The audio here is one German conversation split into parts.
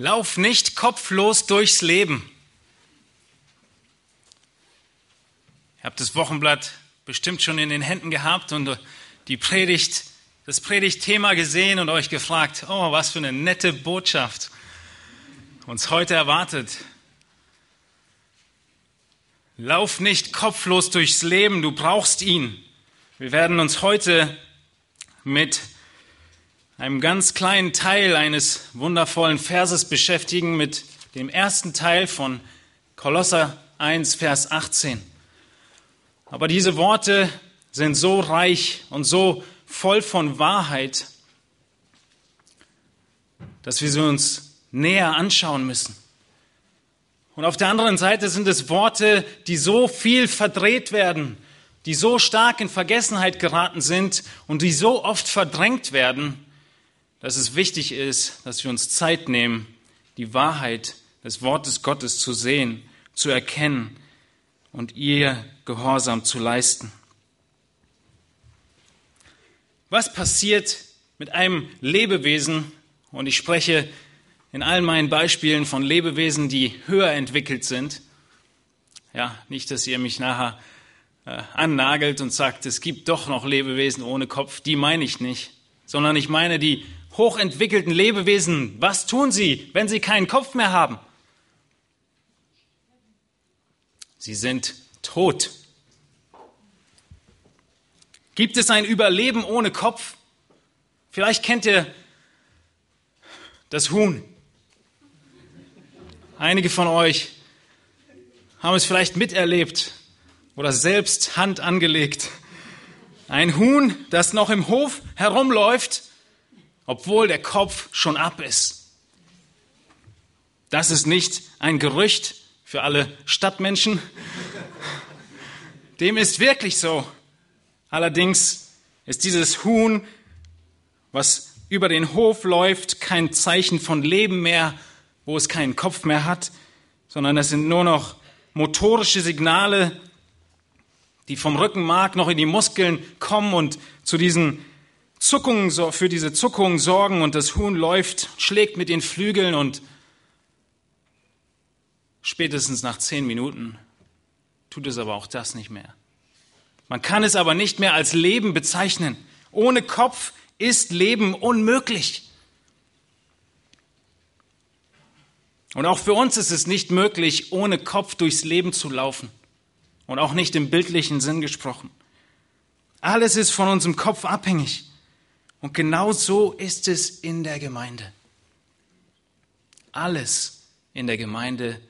Lauf nicht kopflos durchs Leben. Ihr habt das Wochenblatt bestimmt schon in den Händen gehabt und die Predigt, das Predigtthema gesehen und euch gefragt, oh, was für eine nette Botschaft uns heute erwartet. Lauf nicht kopflos durchs Leben, du brauchst ihn. Wir werden uns heute mit einem ganz kleinen Teil eines wundervollen Verses beschäftigen, mit dem ersten Teil von Kolosser 1, Vers 18. Aber diese Worte sind so reich und so voll von Wahrheit, dass wir sie uns näher anschauen müssen. Und auf der anderen Seite sind es Worte, die so viel verdreht werden, die so stark in Vergessenheit geraten sind und die so oft verdrängt werden, dass es wichtig ist, dass wir uns Zeit nehmen, die Wahrheit des Wortes Gottes zu sehen, zu erkennen und ihr Gehorsam zu leisten. Was passiert mit einem Lebewesen, und ich spreche in all meinen Beispielen von Lebewesen, die höher entwickelt sind, ja, nicht, dass ihr mich nachher äh, annagelt und sagt, es gibt doch noch Lebewesen ohne Kopf, die meine ich nicht, sondern ich meine die hochentwickelten Lebewesen, was tun sie, wenn sie keinen Kopf mehr haben? Sie sind tot. Gibt es ein Überleben ohne Kopf? Vielleicht kennt ihr das Huhn. Einige von euch haben es vielleicht miterlebt oder selbst Hand angelegt. Ein Huhn, das noch im Hof herumläuft obwohl der Kopf schon ab ist. Das ist nicht ein Gerücht für alle Stadtmenschen. Dem ist wirklich so. Allerdings ist dieses Huhn, was über den Hof läuft, kein Zeichen von Leben mehr, wo es keinen Kopf mehr hat, sondern es sind nur noch motorische Signale, die vom Rückenmark noch in die Muskeln kommen und zu diesen Zuckungen, für diese Zuckungen sorgen und das Huhn läuft, schlägt mit den Flügeln und spätestens nach zehn Minuten tut es aber auch das nicht mehr. Man kann es aber nicht mehr als Leben bezeichnen. Ohne Kopf ist Leben unmöglich. Und auch für uns ist es nicht möglich, ohne Kopf durchs Leben zu laufen. Und auch nicht im bildlichen Sinn gesprochen. Alles ist von unserem Kopf abhängig. Und genau so ist es in der Gemeinde. Alles in der Gemeinde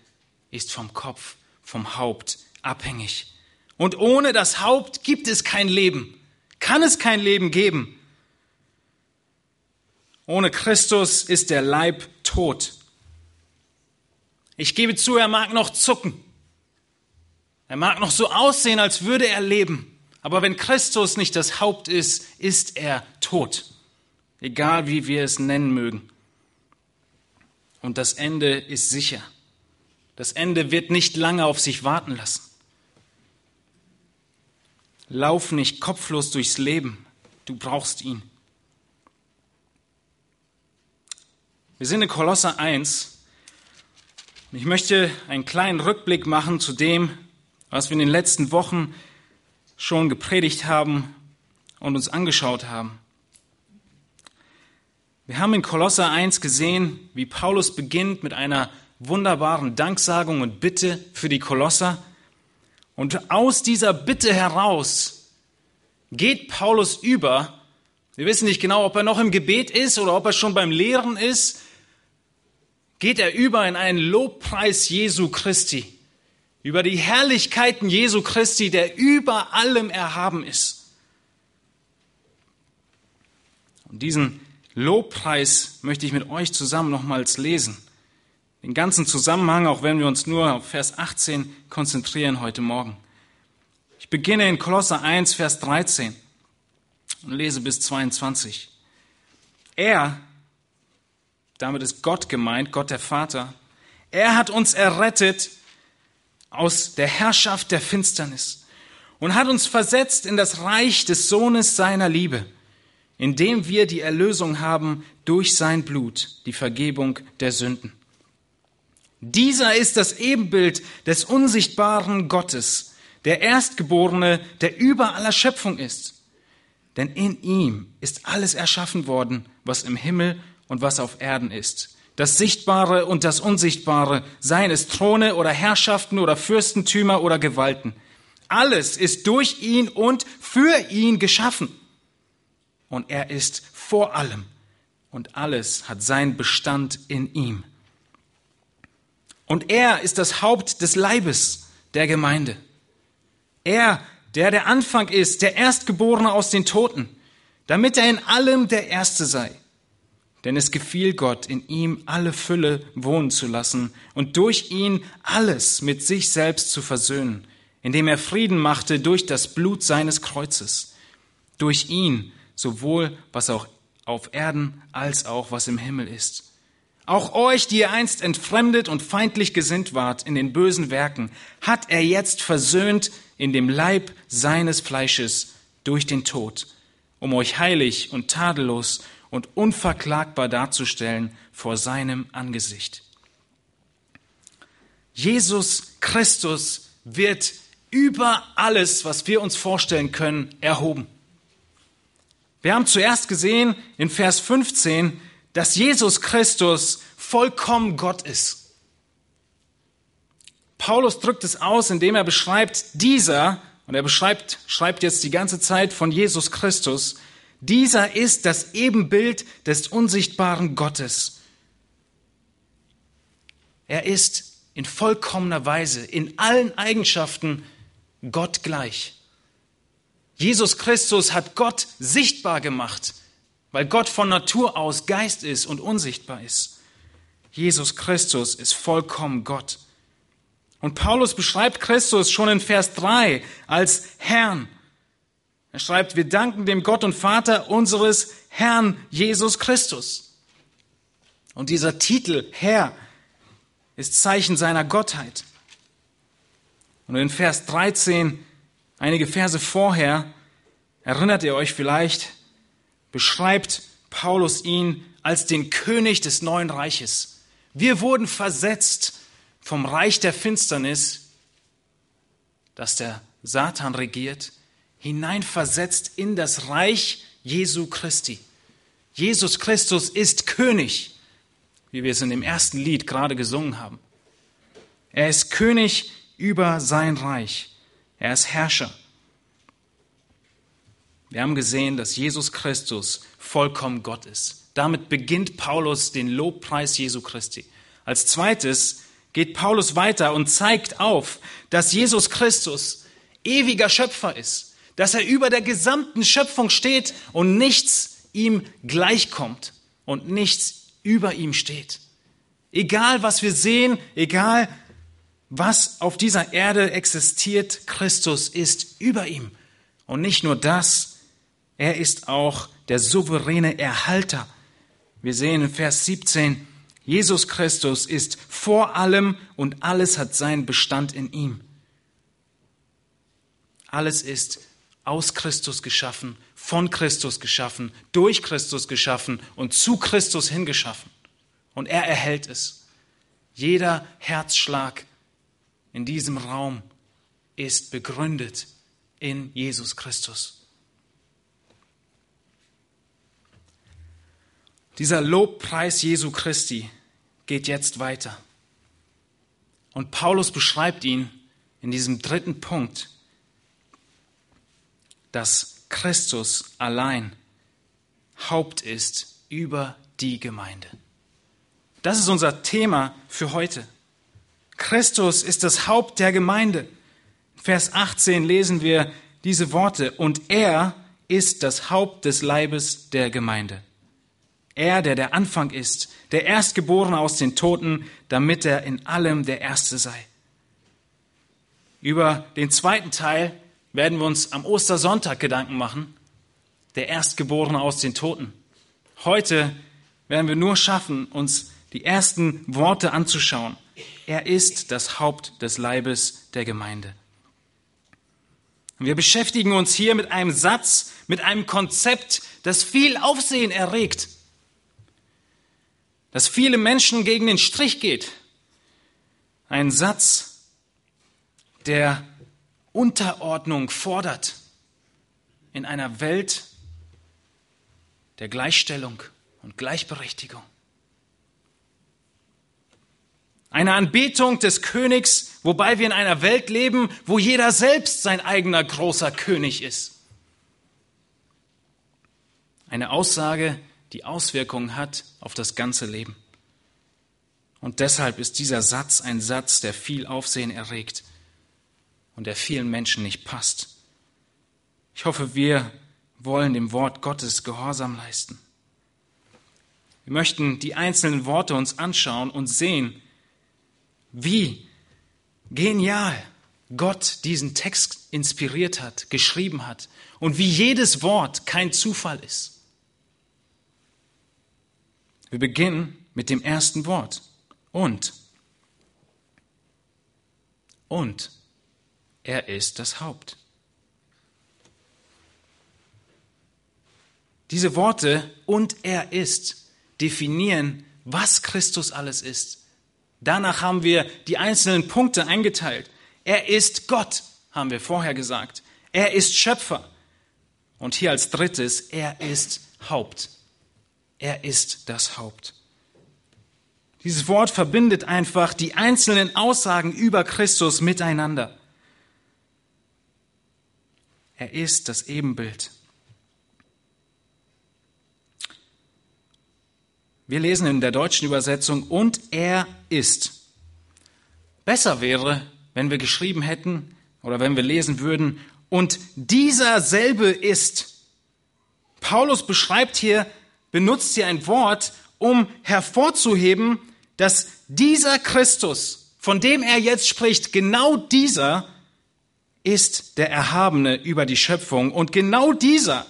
ist vom Kopf, vom Haupt abhängig. Und ohne das Haupt gibt es kein Leben, kann es kein Leben geben. Ohne Christus ist der Leib tot. Ich gebe zu, er mag noch zucken. Er mag noch so aussehen, als würde er leben. Aber wenn Christus nicht das Haupt ist, ist er tot. Egal wie wir es nennen mögen. Und das Ende ist sicher. Das Ende wird nicht lange auf sich warten lassen. Lauf nicht kopflos durchs Leben. Du brauchst ihn. Wir sind in Kolosser 1. Ich möchte einen kleinen Rückblick machen zu dem, was wir in den letzten Wochen schon gepredigt haben und uns angeschaut haben. Wir haben in Kolosser 1 gesehen, wie Paulus beginnt mit einer wunderbaren Danksagung und Bitte für die Kolosser. Und aus dieser Bitte heraus geht Paulus über. Wir wissen nicht genau, ob er noch im Gebet ist oder ob er schon beim Lehren ist. Geht er über in einen Lobpreis Jesu Christi über die Herrlichkeiten Jesu Christi, der über allem erhaben ist. Und diesen Lobpreis möchte ich mit euch zusammen nochmals lesen. Den ganzen Zusammenhang, auch wenn wir uns nur auf Vers 18 konzentrieren heute Morgen. Ich beginne in Kolosser 1, Vers 13 und lese bis 22. Er, damit ist Gott gemeint, Gott der Vater, er hat uns errettet aus der Herrschaft der Finsternis und hat uns versetzt in das Reich des Sohnes seiner Liebe, in dem wir die Erlösung haben durch sein Blut, die Vergebung der Sünden. Dieser ist das Ebenbild des unsichtbaren Gottes, der Erstgeborene, der über aller Schöpfung ist. Denn in ihm ist alles erschaffen worden, was im Himmel und was auf Erden ist. Das Sichtbare und das Unsichtbare, seien es Throne oder Herrschaften oder Fürstentümer oder Gewalten. Alles ist durch ihn und für ihn geschaffen. Und er ist vor allem und alles hat seinen Bestand in ihm. Und er ist das Haupt des Leibes der Gemeinde. Er, der der Anfang ist, der Erstgeborene aus den Toten, damit er in allem der Erste sei. Denn es gefiel Gott, in ihm alle Fülle wohnen zu lassen und durch ihn alles mit sich selbst zu versöhnen, indem er Frieden machte durch das Blut seines Kreuzes. Durch ihn sowohl was auch auf Erden als auch was im Himmel ist auch euch, die ihr einst entfremdet und feindlich gesinnt wart in den bösen Werken, hat er jetzt versöhnt in dem Leib seines Fleisches durch den Tod, um euch heilig und tadellos und unverklagbar darzustellen vor seinem Angesicht. Jesus Christus wird über alles, was wir uns vorstellen können, erhoben. Wir haben zuerst gesehen in Vers 15, dass Jesus Christus vollkommen Gott ist. Paulus drückt es aus, indem er beschreibt, dieser, und er beschreibt, schreibt jetzt die ganze Zeit von Jesus Christus, dieser ist das Ebenbild des unsichtbaren Gottes. Er ist in vollkommener Weise, in allen Eigenschaften Gott gleich. Jesus Christus hat Gott sichtbar gemacht weil Gott von Natur aus Geist ist und unsichtbar ist. Jesus Christus ist vollkommen Gott. Und Paulus beschreibt Christus schon in Vers 3 als Herrn. Er schreibt, wir danken dem Gott und Vater unseres Herrn Jesus Christus. Und dieser Titel Herr ist Zeichen seiner Gottheit. Und in Vers 13, einige Verse vorher, erinnert ihr euch vielleicht, beschreibt Paulus ihn als den König des neuen Reiches. Wir wurden versetzt vom Reich der Finsternis, das der Satan regiert, hineinversetzt in das Reich Jesu Christi. Jesus Christus ist König, wie wir es in dem ersten Lied gerade gesungen haben. Er ist König über sein Reich. Er ist Herrscher. Wir haben gesehen, dass Jesus Christus vollkommen Gott ist. Damit beginnt Paulus den Lobpreis Jesu Christi. Als zweites geht Paulus weiter und zeigt auf, dass Jesus Christus ewiger Schöpfer ist, dass er über der gesamten Schöpfung steht und nichts ihm gleichkommt und nichts über ihm steht. Egal was wir sehen, egal was auf dieser Erde existiert, Christus ist über ihm. Und nicht nur das, er ist auch der souveräne Erhalter. Wir sehen in Vers 17, Jesus Christus ist vor allem und alles hat seinen Bestand in ihm. Alles ist aus Christus geschaffen, von Christus geschaffen, durch Christus geschaffen und zu Christus hingeschaffen. Und er erhält es. Jeder Herzschlag in diesem Raum ist begründet in Jesus Christus. Dieser Lobpreis Jesu Christi geht jetzt weiter. Und Paulus beschreibt ihn in diesem dritten Punkt, dass Christus allein Haupt ist über die Gemeinde. Das ist unser Thema für heute. Christus ist das Haupt der Gemeinde. Vers 18 lesen wir diese Worte, und er ist das Haupt des Leibes der Gemeinde. Er, der der Anfang ist, der Erstgeborene aus den Toten, damit er in allem der Erste sei. Über den zweiten Teil werden wir uns am Ostersonntag Gedanken machen, der Erstgeborene aus den Toten. Heute werden wir nur schaffen, uns die ersten Worte anzuschauen. Er ist das Haupt des Leibes der Gemeinde. wir beschäftigen uns hier mit einem Satz, mit einem Konzept, das viel Aufsehen erregt dass viele Menschen gegen den Strich geht. Ein Satz, der Unterordnung fordert in einer Welt der Gleichstellung und Gleichberechtigung. Eine Anbetung des Königs, wobei wir in einer Welt leben, wo jeder selbst sein eigener großer König ist. Eine Aussage, die Auswirkungen hat auf das ganze Leben. Und deshalb ist dieser Satz ein Satz, der viel Aufsehen erregt und der vielen Menschen nicht passt. Ich hoffe, wir wollen dem Wort Gottes Gehorsam leisten. Wir möchten die einzelnen Worte uns anschauen und sehen, wie genial Gott diesen Text inspiriert hat, geschrieben hat und wie jedes Wort kein Zufall ist. Wir beginnen mit dem ersten Wort. Und. Und. Er ist das Haupt. Diese Worte und er ist definieren, was Christus alles ist. Danach haben wir die einzelnen Punkte eingeteilt. Er ist Gott, haben wir vorher gesagt. Er ist Schöpfer. Und hier als drittes, er ist Haupt. Er ist das Haupt. Dieses Wort verbindet einfach die einzelnen Aussagen über Christus miteinander. Er ist das Ebenbild. Wir lesen in der deutschen Übersetzung, und er ist. Besser wäre, wenn wir geschrieben hätten oder wenn wir lesen würden, und dieser selbe ist. Paulus beschreibt hier, benutzt hier ein Wort, um hervorzuheben, dass dieser Christus, von dem er jetzt spricht, genau dieser ist der Erhabene über die Schöpfung und genau dieser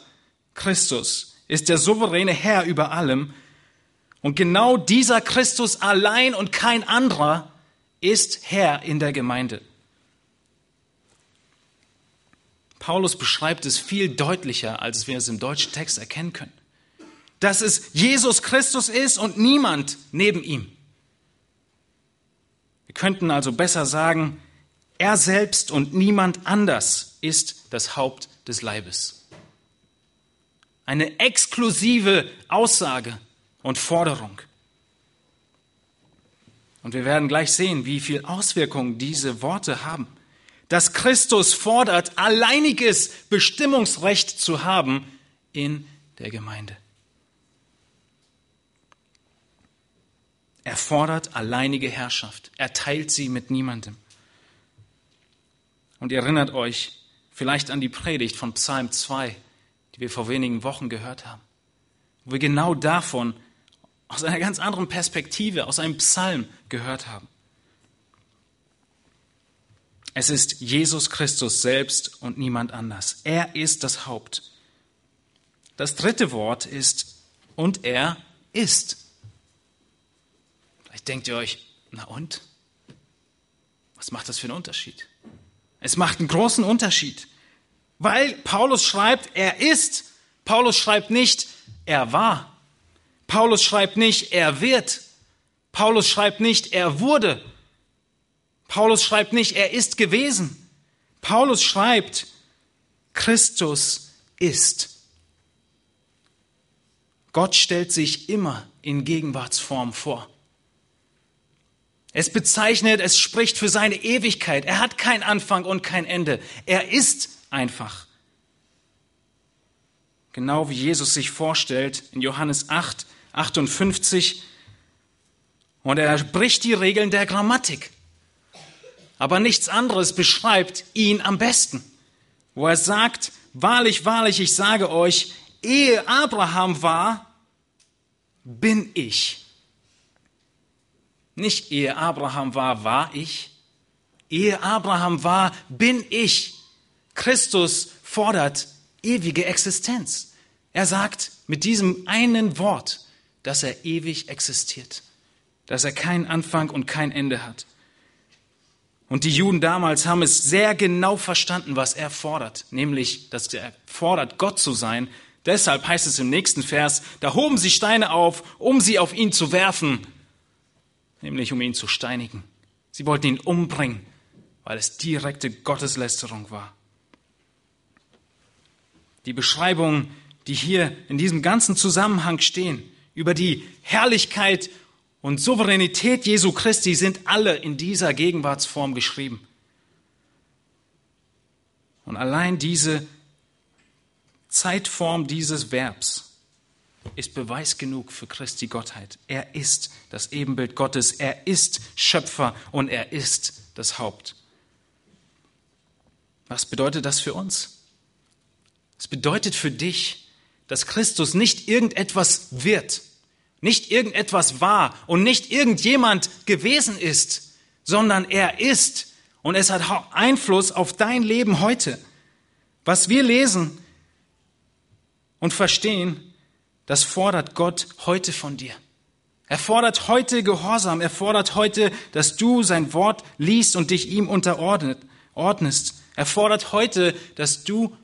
Christus ist der souveräne Herr über allem und genau dieser Christus allein und kein anderer ist Herr in der Gemeinde. Paulus beschreibt es viel deutlicher, als wir es im deutschen Text erkennen können. Dass es Jesus Christus ist und niemand neben ihm. Wir könnten also besser sagen, er selbst und niemand anders ist das Haupt des Leibes. Eine exklusive Aussage und Forderung. Und wir werden gleich sehen, wie viel Auswirkungen diese Worte haben. Dass Christus fordert, alleiniges Bestimmungsrecht zu haben in der Gemeinde. Er fordert alleinige Herrschaft. Er teilt sie mit niemandem. Und ihr erinnert euch vielleicht an die Predigt von Psalm 2, die wir vor wenigen Wochen gehört haben, wo wir genau davon aus einer ganz anderen Perspektive, aus einem Psalm gehört haben. Es ist Jesus Christus selbst und niemand anders. Er ist das Haupt. Das dritte Wort ist, und er ist. Vielleicht denkt ihr euch, na und? Was macht das für einen Unterschied? Es macht einen großen Unterschied, weil Paulus schreibt, er ist. Paulus schreibt nicht, er war. Paulus schreibt nicht, er wird. Paulus schreibt nicht, er wurde. Paulus schreibt nicht, er ist gewesen. Paulus schreibt, Christus ist. Gott stellt sich immer in Gegenwartsform vor. Es bezeichnet, es spricht für seine Ewigkeit. Er hat kein Anfang und kein Ende. Er ist einfach. Genau wie Jesus sich vorstellt in Johannes 8, 58. Und er bricht die Regeln der Grammatik. Aber nichts anderes beschreibt ihn am besten, wo er sagt, wahrlich, wahrlich, ich sage euch, ehe Abraham war, bin ich. Nicht ehe Abraham war, war ich. Ehe Abraham war, bin ich. Christus fordert ewige Existenz. Er sagt mit diesem einen Wort, dass er ewig existiert, dass er keinen Anfang und kein Ende hat. Und die Juden damals haben es sehr genau verstanden, was er fordert, nämlich, dass er fordert, Gott zu sein. Deshalb heißt es im nächsten Vers, da hoben sie Steine auf, um sie auf ihn zu werfen, nämlich um ihn zu steinigen. Sie wollten ihn umbringen, weil es direkte Gotteslästerung war. Die Beschreibungen, die hier in diesem ganzen Zusammenhang stehen, über die Herrlichkeit und Souveränität Jesu Christi sind alle in dieser Gegenwartsform geschrieben. Und allein diese Zeitform dieses Verbs ist Beweis genug für Christi Gottheit. Er ist das Ebenbild Gottes, er ist Schöpfer und er ist das Haupt. Was bedeutet das für uns? Es bedeutet für dich, dass Christus nicht irgendetwas wird, nicht irgendetwas war und nicht irgendjemand gewesen ist, sondern er ist und es hat Einfluss auf dein Leben heute. Was wir lesen und verstehen, das fordert Gott heute von dir. Er fordert heute Gehorsam. Er fordert heute, dass du sein Wort liest und dich ihm unterordnest. Er fordert heute, dass du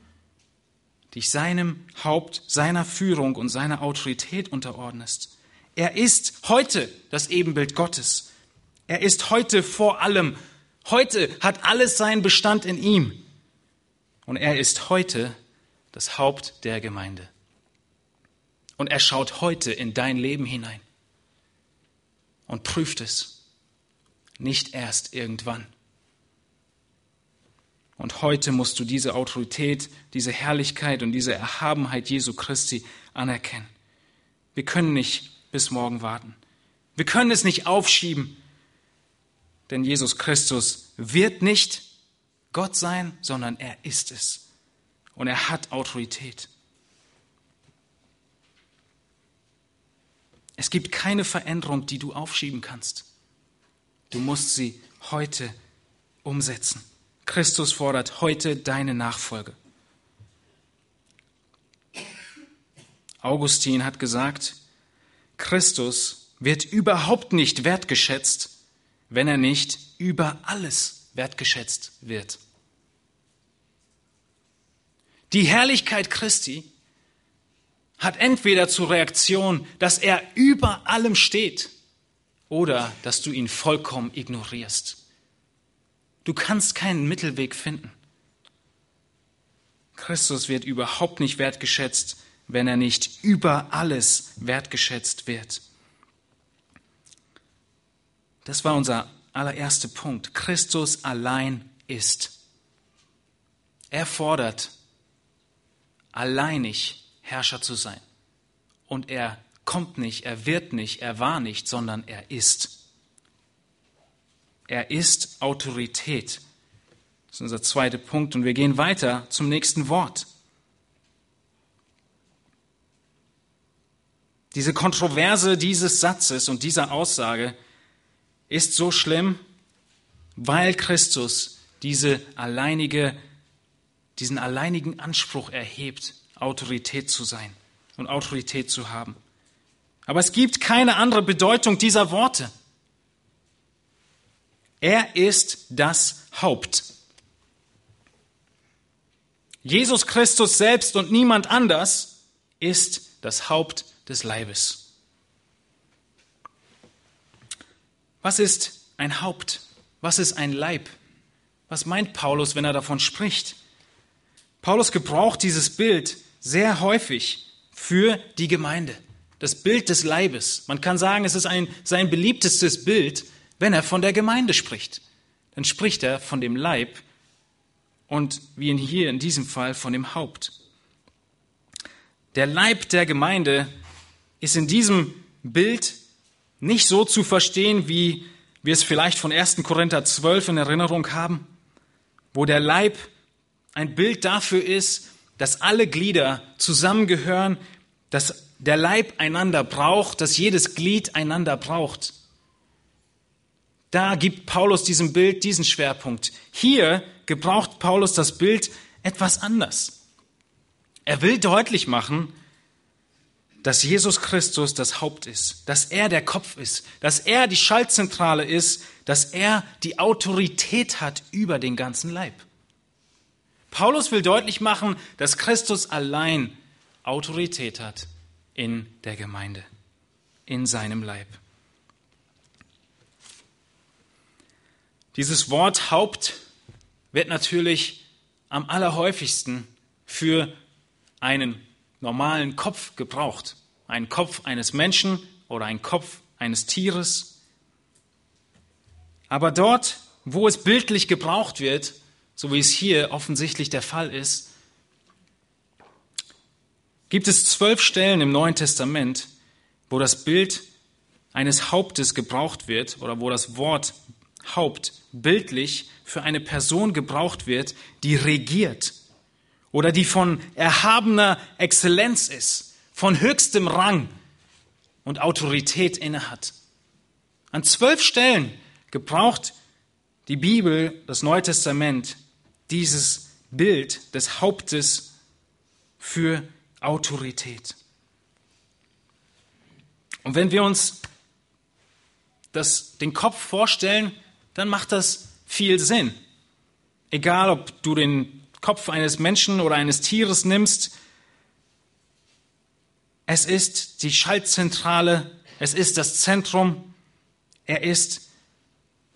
dich seinem Haupt, seiner Führung und seiner Autorität unterordnest. Er ist heute das Ebenbild Gottes. Er ist heute vor allem. Heute hat alles seinen Bestand in ihm. Und er ist heute das Haupt der Gemeinde. Und er schaut heute in dein Leben hinein und prüft es, nicht erst irgendwann. Und heute musst du diese Autorität, diese Herrlichkeit und diese Erhabenheit Jesu Christi anerkennen. Wir können nicht bis morgen warten. Wir können es nicht aufschieben, denn Jesus Christus wird nicht Gott sein, sondern er ist es. Und er hat Autorität. Es gibt keine Veränderung, die du aufschieben kannst. Du musst sie heute umsetzen. Christus fordert heute deine Nachfolge. Augustin hat gesagt, Christus wird überhaupt nicht wertgeschätzt, wenn er nicht über alles wertgeschätzt wird. Die Herrlichkeit Christi hat entweder zur Reaktion, dass er über allem steht oder dass du ihn vollkommen ignorierst. Du kannst keinen Mittelweg finden. Christus wird überhaupt nicht wertgeschätzt, wenn er nicht über alles wertgeschätzt wird. Das war unser allererster Punkt. Christus allein ist. Er fordert alleinig Herrscher zu sein. Und er kommt nicht, er wird nicht, er war nicht, sondern er ist. Er ist Autorität. Das ist unser zweiter Punkt. Und wir gehen weiter zum nächsten Wort. Diese Kontroverse dieses Satzes und dieser Aussage ist so schlimm, weil Christus diese alleinige, diesen alleinigen Anspruch erhebt, Autorität zu sein und Autorität zu haben. Aber es gibt keine andere Bedeutung dieser Worte. Er ist das Haupt. Jesus Christus selbst und niemand anders ist das Haupt des Leibes. Was ist ein Haupt? Was ist ein Leib? Was meint Paulus, wenn er davon spricht? Paulus gebraucht dieses Bild sehr häufig für die Gemeinde. Das Bild des Leibes. Man kann sagen, es ist ein, sein beliebtestes Bild, wenn er von der Gemeinde spricht. Dann spricht er von dem Leib und wie in hier in diesem Fall von dem Haupt. Der Leib der Gemeinde ist in diesem Bild nicht so zu verstehen, wie wir es vielleicht von 1. Korinther 12 in Erinnerung haben, wo der Leib ein Bild dafür ist, dass alle Glieder zusammengehören, dass der Leib einander braucht, dass jedes Glied einander braucht. Da gibt Paulus diesem Bild diesen Schwerpunkt. Hier gebraucht Paulus das Bild etwas anders. Er will deutlich machen, dass Jesus Christus das Haupt ist, dass er der Kopf ist, dass er die Schaltzentrale ist, dass er die Autorität hat über den ganzen Leib. Paulus will deutlich machen, dass Christus allein Autorität hat in der Gemeinde, in seinem Leib. Dieses Wort Haupt wird natürlich am allerhäufigsten für einen normalen Kopf gebraucht. Ein Kopf eines Menschen oder ein Kopf eines Tieres. Aber dort, wo es bildlich gebraucht wird, so wie es hier offensichtlich der Fall ist, gibt es zwölf Stellen im Neuen Testament, wo das Bild eines Hauptes gebraucht wird oder wo das Wort Haupt bildlich für eine Person gebraucht wird, die regiert oder die von erhabener Exzellenz ist, von höchstem Rang und Autorität innehat. An zwölf Stellen gebraucht die Bibel, das Neue Testament, dieses Bild des Hauptes für Autorität. Und wenn wir uns das, den Kopf vorstellen, dann macht das viel Sinn. Egal, ob du den Kopf eines Menschen oder eines Tieres nimmst, es ist die Schaltzentrale, es ist das Zentrum, er ist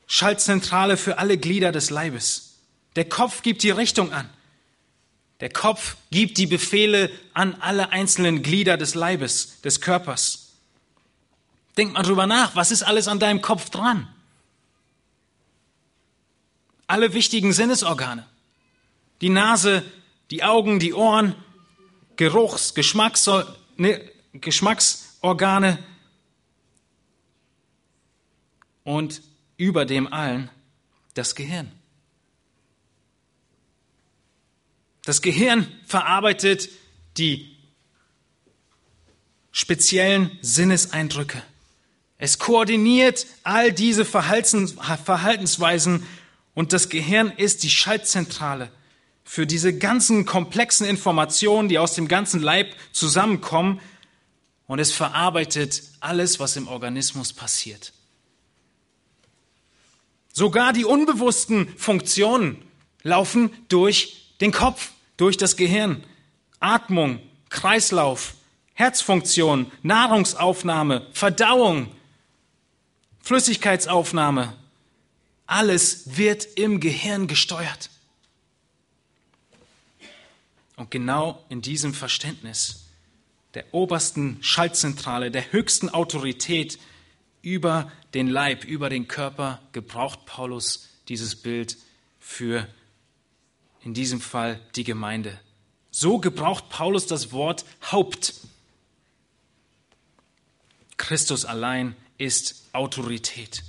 Schaltzentrale für alle Glieder des Leibes. Der Kopf gibt die Richtung an. Der Kopf gibt die Befehle an alle einzelnen Glieder des Leibes, des Körpers. Denk mal drüber nach, was ist alles an deinem Kopf dran? Alle wichtigen Sinnesorgane. Die Nase, die Augen, die Ohren, Geruchs-, Geschmacks ne, Geschmacksorgane und über dem allen das Gehirn. Das Gehirn verarbeitet die speziellen Sinneseindrücke. Es koordiniert all diese Verhaltensweisen und das Gehirn ist die Schaltzentrale für diese ganzen komplexen Informationen, die aus dem ganzen Leib zusammenkommen. Und es verarbeitet alles, was im Organismus passiert. Sogar die unbewussten Funktionen laufen durch den Kopf, durch das Gehirn. Atmung, Kreislauf, Herzfunktion, Nahrungsaufnahme, Verdauung, Flüssigkeitsaufnahme. Alles wird im Gehirn gesteuert. Und genau in diesem Verständnis der obersten Schaltzentrale, der höchsten Autorität über den Leib, über den Körper, gebraucht Paulus dieses Bild für in diesem Fall die Gemeinde. So gebraucht Paulus das Wort Haupt. Christus allein ist Autorität.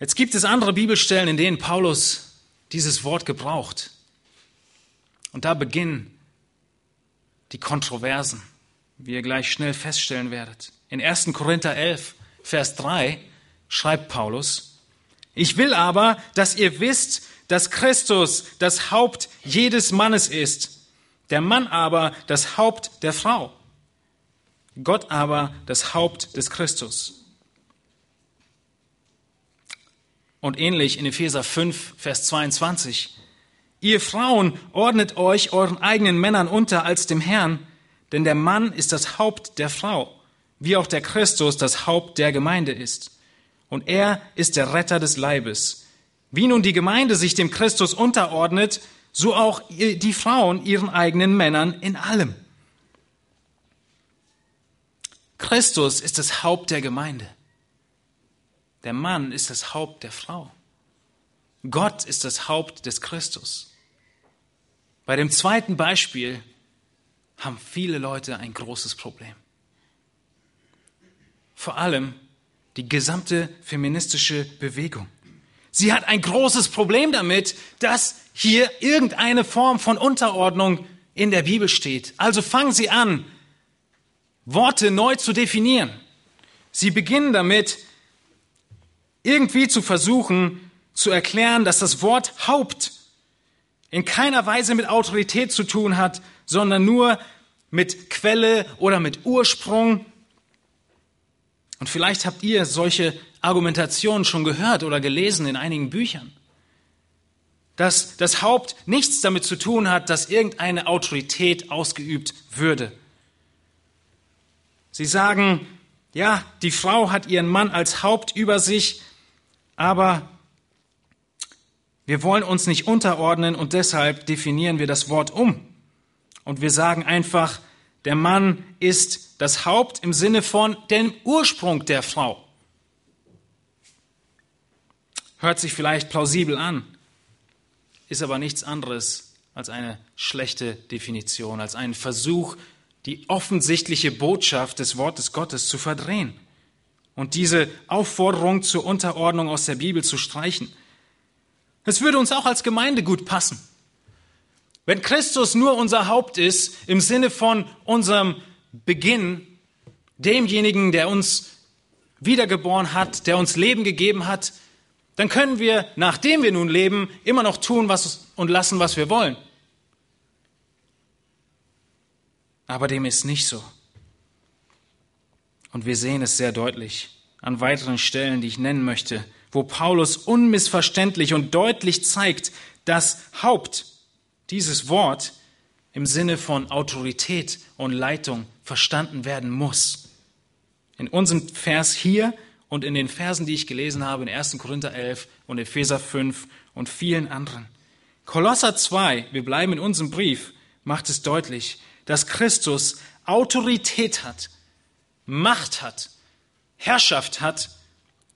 Jetzt gibt es andere Bibelstellen, in denen Paulus dieses Wort gebraucht. Und da beginnen die Kontroversen, wie ihr gleich schnell feststellen werdet. In 1. Korinther 11, Vers 3 schreibt Paulus, ich will aber, dass ihr wisst, dass Christus das Haupt jedes Mannes ist, der Mann aber das Haupt der Frau, Gott aber das Haupt des Christus. Und ähnlich in Epheser 5, Vers 22. Ihr Frauen ordnet euch euren eigenen Männern unter als dem Herrn, denn der Mann ist das Haupt der Frau, wie auch der Christus das Haupt der Gemeinde ist. Und er ist der Retter des Leibes. Wie nun die Gemeinde sich dem Christus unterordnet, so auch die Frauen ihren eigenen Männern in allem. Christus ist das Haupt der Gemeinde. Der Mann ist das Haupt der Frau. Gott ist das Haupt des Christus. Bei dem zweiten Beispiel haben viele Leute ein großes Problem. Vor allem die gesamte feministische Bewegung. Sie hat ein großes Problem damit, dass hier irgendeine Form von Unterordnung in der Bibel steht. Also fangen Sie an, Worte neu zu definieren. Sie beginnen damit, irgendwie zu versuchen zu erklären, dass das Wort Haupt in keiner Weise mit Autorität zu tun hat, sondern nur mit Quelle oder mit Ursprung. Und vielleicht habt ihr solche Argumentationen schon gehört oder gelesen in einigen Büchern. Dass das Haupt nichts damit zu tun hat, dass irgendeine Autorität ausgeübt würde. Sie sagen, ja, die Frau hat ihren Mann als Haupt über sich, Aber wir wollen uns nicht unterordnen und deshalb definieren wir das Wort um. Und wir sagen einfach, der Mann ist das Haupt im Sinne von dem Ursprung der Frau. Hört sich vielleicht plausibel an, ist aber nichts anderes als eine schlechte Definition, als ein Versuch, die offensichtliche Botschaft des Wortes Gottes zu verdrehen und diese Aufforderung zur Unterordnung aus der Bibel zu streichen. Es würde uns auch als Gemeinde gut passen. Wenn Christus nur unser Haupt ist, im Sinne von unserem Beginn, demjenigen, der uns wiedergeboren hat, der uns Leben gegeben hat, dann können wir, nachdem wir nun leben, immer noch tun was und lassen, was wir wollen. Aber dem ist nicht so. Und wir sehen es sehr deutlich an weiteren Stellen, die ich nennen möchte, wo Paulus unmissverständlich und deutlich zeigt, dass Haupt, dieses Wort, im Sinne von Autorität und Leitung verstanden werden muss. In unserem Vers hier und in den Versen, die ich gelesen habe, in 1. Korinther 11 und Epheser 5 und vielen anderen. Kolosser 2, wir bleiben in unserem Brief, macht es deutlich, dass Christus Autorität hat, Macht hat, Herrschaft hat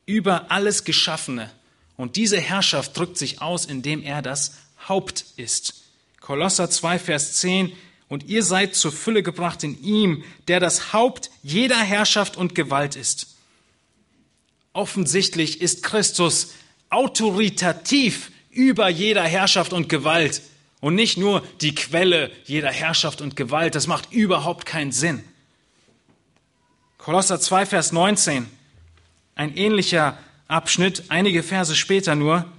über alles Geschaffene. Und diese Herrschaft drückt sich aus, indem er das Haupt ist. Kolosser 2, Vers 10. Und ihr seid zur Fülle gebracht in ihm, der das Haupt jeder Herrschaft und Gewalt ist. Offensichtlich ist Christus autoritativ über jeder Herrschaft und Gewalt und nicht nur die Quelle jeder Herrschaft und Gewalt. Das macht überhaupt keinen Sinn. Kolosser 2, Vers 19, ein ähnlicher Abschnitt, einige Verse später nur.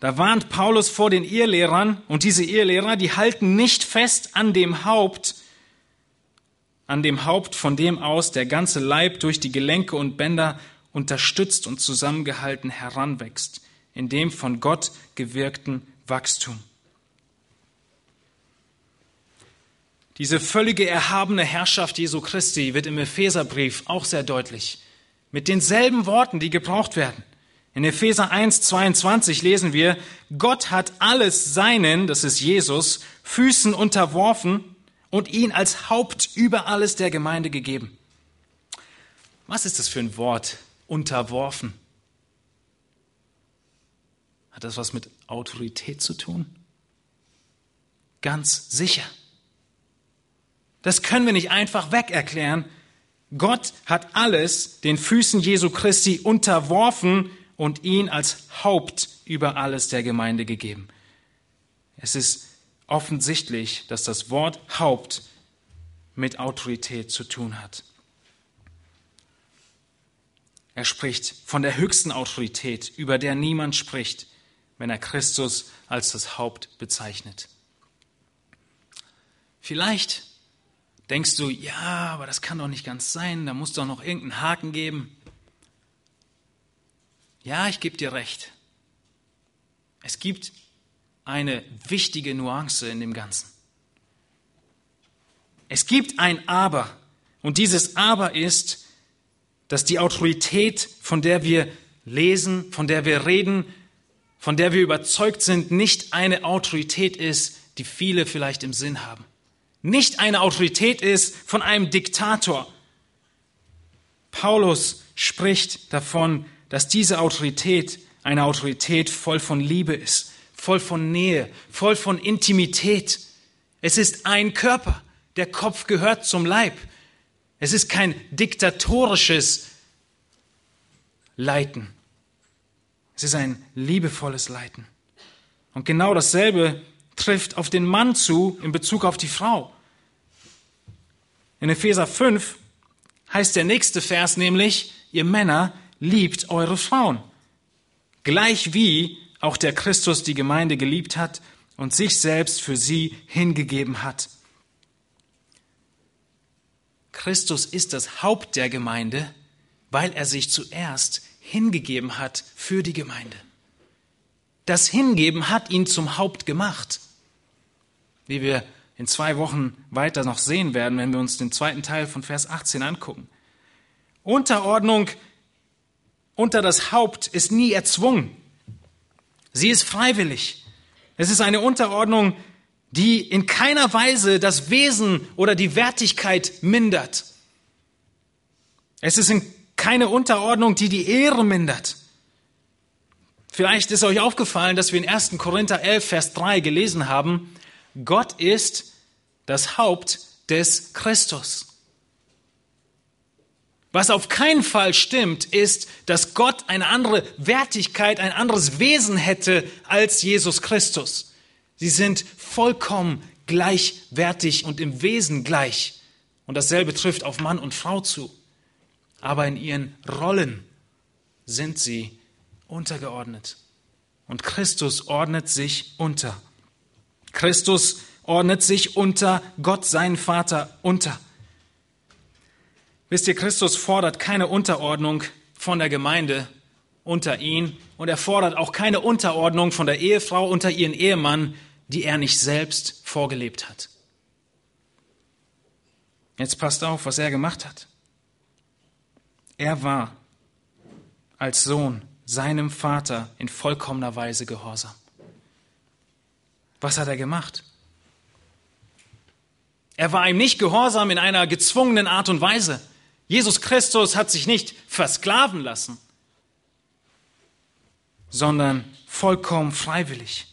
Da warnt Paulus vor den Irrlehrern und diese Irrlehrer, die halten nicht fest an dem Haupt, an dem Haupt, von dem aus der ganze Leib durch die Gelenke und Bänder unterstützt und zusammengehalten heranwächst, in dem von Gott gewirkten Wachstum. Diese völlige erhabene Herrschaft Jesu Christi wird im Epheserbrief auch sehr deutlich. Mit denselben Worten, die gebraucht werden. In Epheser 1, 22 lesen wir, Gott hat alles seinen, das ist Jesus, Füßen unterworfen und ihn als Haupt über alles der Gemeinde gegeben. Was ist das für ein Wort? unterworfen. Hat das was mit Autorität zu tun? Ganz sicher. Das können wir nicht einfach weg erklären. Gott hat alles den Füßen Jesu Christi unterworfen und ihn als Haupt über alles der Gemeinde gegeben. Es ist offensichtlich, dass das Wort Haupt mit Autorität zu tun hat. Er spricht von der höchsten Autorität, über der niemand spricht, wenn er Christus als das Haupt bezeichnet. Vielleicht denkst du, ja, aber das kann doch nicht ganz sein, da muss doch noch irgendeinen Haken geben. Ja, ich gebe dir recht. Es gibt eine wichtige Nuance in dem Ganzen. Es gibt ein Aber. Und dieses Aber ist, dass die Autorität, von der wir lesen, von der wir reden, von der wir überzeugt sind, nicht eine Autorität ist, die viele vielleicht im Sinn haben. Nicht eine Autorität ist von einem Diktator. Paulus spricht davon, dass diese Autorität eine Autorität voll von Liebe ist, voll von Nähe, voll von Intimität. Es ist ein Körper. Der Kopf gehört zum Leib. Es ist kein diktatorisches Leiten. Es ist ein liebevolles Leiten. Und genau dasselbe trifft auf den Mann zu in Bezug auf die Frau. In Epheser 5 heißt der nächste Vers nämlich, ihr Männer liebt eure Frauen, gleich wie auch der Christus die Gemeinde geliebt hat und sich selbst für sie hingegeben hat, Christus ist das Haupt der Gemeinde, weil er sich zuerst hingegeben hat für die Gemeinde. Das Hingeben hat ihn zum Haupt gemacht. Wie wir in zwei Wochen weiter noch sehen werden, wenn wir uns den zweiten Teil von Vers 18 angucken. Unterordnung unter das Haupt ist nie erzwungen. Sie ist freiwillig. Es ist eine Unterordnung, die in keiner Weise das Wesen oder die Wertigkeit mindert. Es ist keine Unterordnung, die die Ehre mindert. Vielleicht ist euch aufgefallen, dass wir in 1. Korinther 11, Vers 3 gelesen haben, Gott ist das Haupt des Christus. Was auf keinen Fall stimmt, ist, dass Gott eine andere Wertigkeit, ein anderes Wesen hätte als Jesus Christus. Sie sind vollkommen gleichwertig und im Wesen gleich. Und dasselbe trifft auf Mann und Frau zu. Aber in ihren Rollen sind sie untergeordnet. Und Christus ordnet sich unter. Christus ordnet sich unter Gott, seinen Vater, unter. Wisst ihr, Christus fordert keine Unterordnung von der Gemeinde unter ihn und er fordert auch keine Unterordnung von der Ehefrau unter ihren Ehemann, die er nicht selbst vorgelebt hat. Jetzt passt auf, was er gemacht hat. Er war als Sohn seinem Vater in vollkommener Weise gehorsam. Was hat er gemacht? Er war ihm nicht gehorsam in einer gezwungenen Art und Weise. Jesus Christus hat sich nicht versklaven lassen, sondern vollkommen freiwillig.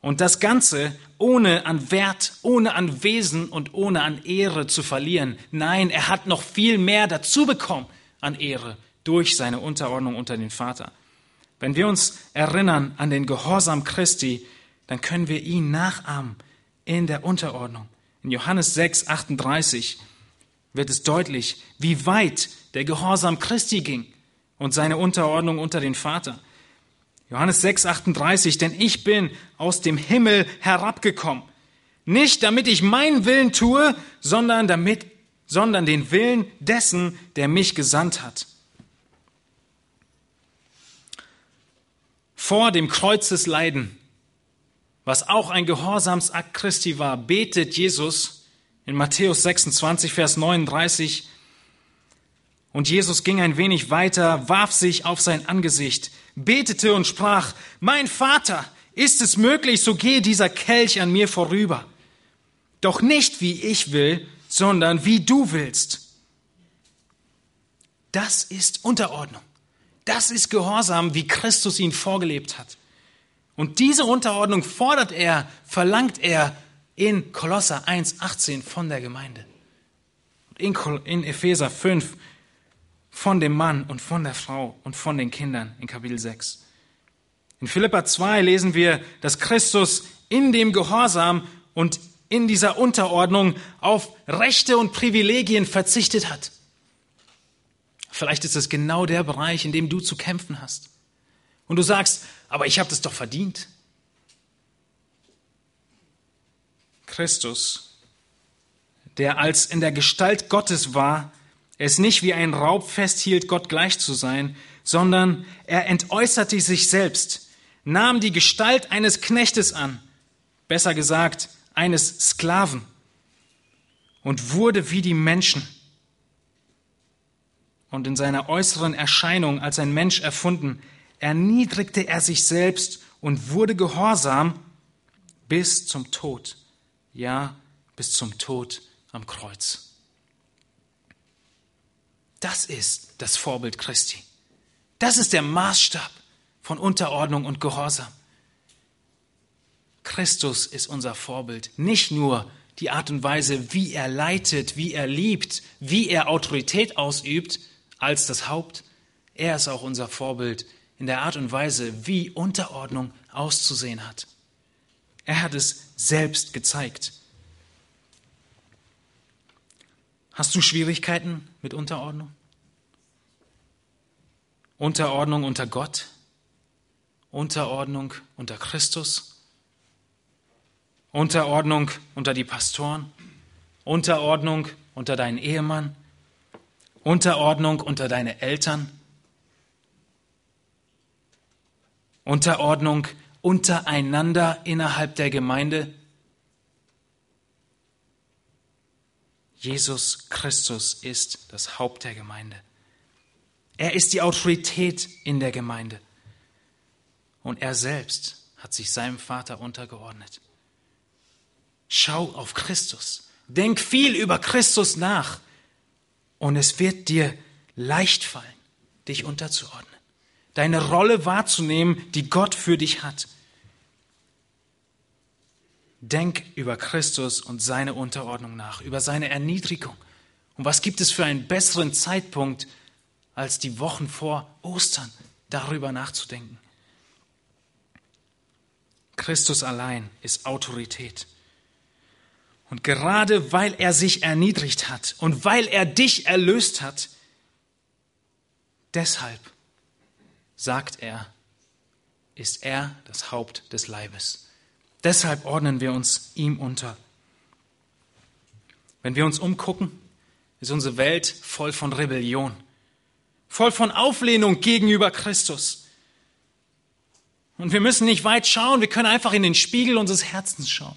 Und das Ganze ohne an Wert, ohne an Wesen und ohne an Ehre zu verlieren. Nein, er hat noch viel mehr dazu bekommen an Ehre durch seine Unterordnung unter den Vater. Wenn wir uns erinnern an den Gehorsam Christi, dann können wir ihn nachahmen in der Unterordnung. In Johannes 6, 38 wird es deutlich, wie weit der Gehorsam Christi ging und seine Unterordnung unter den Vater. Johannes 6, 38, denn ich bin aus dem Himmel herabgekommen. Nicht damit ich meinen Willen tue, sondern damit, sondern den Willen dessen, der mich gesandt hat. Vor dem Kreuzesleiden, was auch ein Gehorsamsakt Christi war, betet Jesus, in Matthäus 26, Vers 39. Und Jesus ging ein wenig weiter, warf sich auf sein Angesicht, betete und sprach, Mein Vater, ist es möglich, so gehe dieser Kelch an mir vorüber. Doch nicht wie ich will, sondern wie du willst. Das ist Unterordnung. Das ist Gehorsam, wie Christus ihn vorgelebt hat. Und diese Unterordnung fordert er, verlangt er in Kolosser 1,18 von der Gemeinde. In, Epheser 5 von dem Mann und von der Frau und von den Kindern in Kapitel 6. In Philippa 2 lesen wir, dass Christus in dem Gehorsam und in dieser Unterordnung auf Rechte und Privilegien verzichtet hat. Vielleicht ist es genau der Bereich, in dem du zu kämpfen hast. Und du sagst, aber ich habe das doch verdient. Christus, der als in der Gestalt Gottes war, es nicht wie ein Raub festhielt, Gott gleich zu sein, sondern er entäußerte sich selbst, nahm die Gestalt eines Knechtes an, besser gesagt eines Sklaven, und wurde wie die Menschen. Und in seiner äußeren Erscheinung als ein Mensch erfunden, erniedrigte er sich selbst und wurde gehorsam bis zum Tod ja bis zum Tod am Kreuz. Das ist das Vorbild Christi. Das ist der Maßstab von Unterordnung und Gehorsam. Christus ist unser Vorbild, nicht nur die Art und Weise, wie er leitet, wie er liebt, wie er Autorität ausübt als das Haupt. Er ist auch unser Vorbild in der Art und Weise, wie Unterordnung auszusehen hat. Er hat es selbst gezeigt. Hast du Schwierigkeiten mit Unterordnung? Unterordnung unter Gott? Unterordnung unter Christus? Unterordnung unter die Pastoren? Unterordnung unter deinen Ehemann? Unterordnung unter deine Eltern? Unterordnung untereinander innerhalb der Gemeinde? Jesus Christus ist das Haupt der Gemeinde. Er ist die Autorität in der Gemeinde. Und er selbst hat sich seinem Vater untergeordnet. Schau auf Christus. Denk viel über Christus nach. Und es wird dir leicht fallen, dich unterzuordnen. Deine Rolle wahrzunehmen, die Gott für dich hat. Denk über Christus und seine Unterordnung nach, über seine Erniedrigung. Und was gibt es für einen besseren Zeitpunkt, als die Wochen vor Ostern darüber nachzudenken? Christus allein ist Autorität. Und gerade weil er sich erniedrigt hat und weil er dich erlöst hat, deshalb, sagt er, ist er das Haupt des Leibes. Deshalb ordnen wir uns ihm unter. Wenn wir uns umgucken, ist unsere Welt voll von Rebellion, voll von Auflehnung gegenüber Christus. Und wir müssen nicht weit schauen, wir können einfach in den Spiegel unseres Herzens schauen.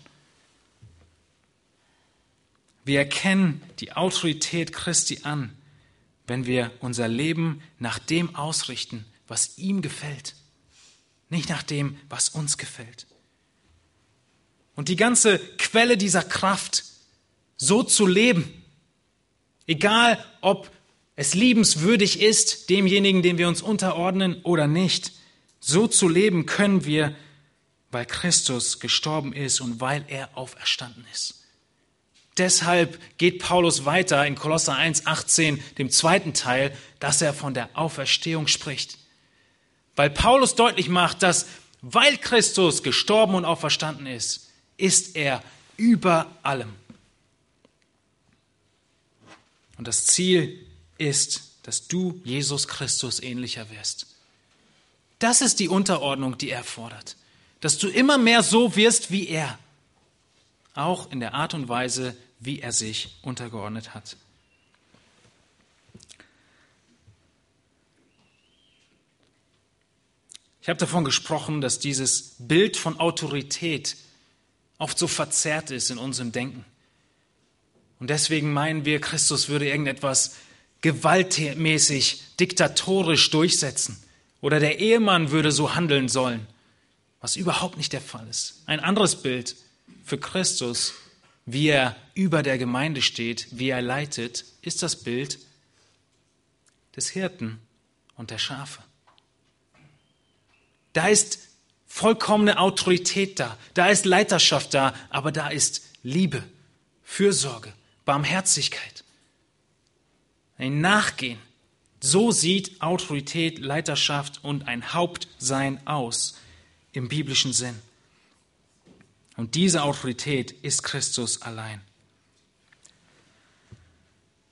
Wir erkennen die Autorität Christi an, wenn wir unser Leben nach dem ausrichten, was ihm gefällt, nicht nach dem, was uns gefällt. Und die ganze Quelle dieser Kraft, so zu leben, egal ob es liebenswürdig ist, demjenigen, dem wir uns unterordnen oder nicht, so zu leben können wir, weil Christus gestorben ist und weil er auferstanden ist. Deshalb geht Paulus weiter in Kolosser 1,18, dem zweiten Teil, dass er von der Auferstehung spricht. Weil Paulus deutlich macht, dass weil Christus gestorben und auferstanden ist, ist er über allem. Und das Ziel ist, dass du Jesus Christus ähnlicher wirst. Das ist die Unterordnung, die er fordert. Dass du immer mehr so wirst wie er. Auch in der Art und Weise, wie er sich untergeordnet hat. Ich habe davon gesprochen, dass dieses Bild von Autorität oft so verzerrt ist in unserem Denken. Und deswegen meinen wir, Christus würde irgendetwas gewaltmäßig, diktatorisch durchsetzen. Oder der Ehemann würde so handeln sollen, was überhaupt nicht der Fall ist. Ein anderes Bild für Christus, wie er über der Gemeinde steht, wie er leitet, ist das Bild des Hirten und der Schafe. Da ist vollkommene Autorität da, da ist Leiterschaft da, aber da ist Liebe, Fürsorge, Barmherzigkeit, ein Nachgehen. So sieht Autorität, Leiterschaft und ein Hauptsein aus im biblischen Sinn. Und diese Autorität ist Christus allein.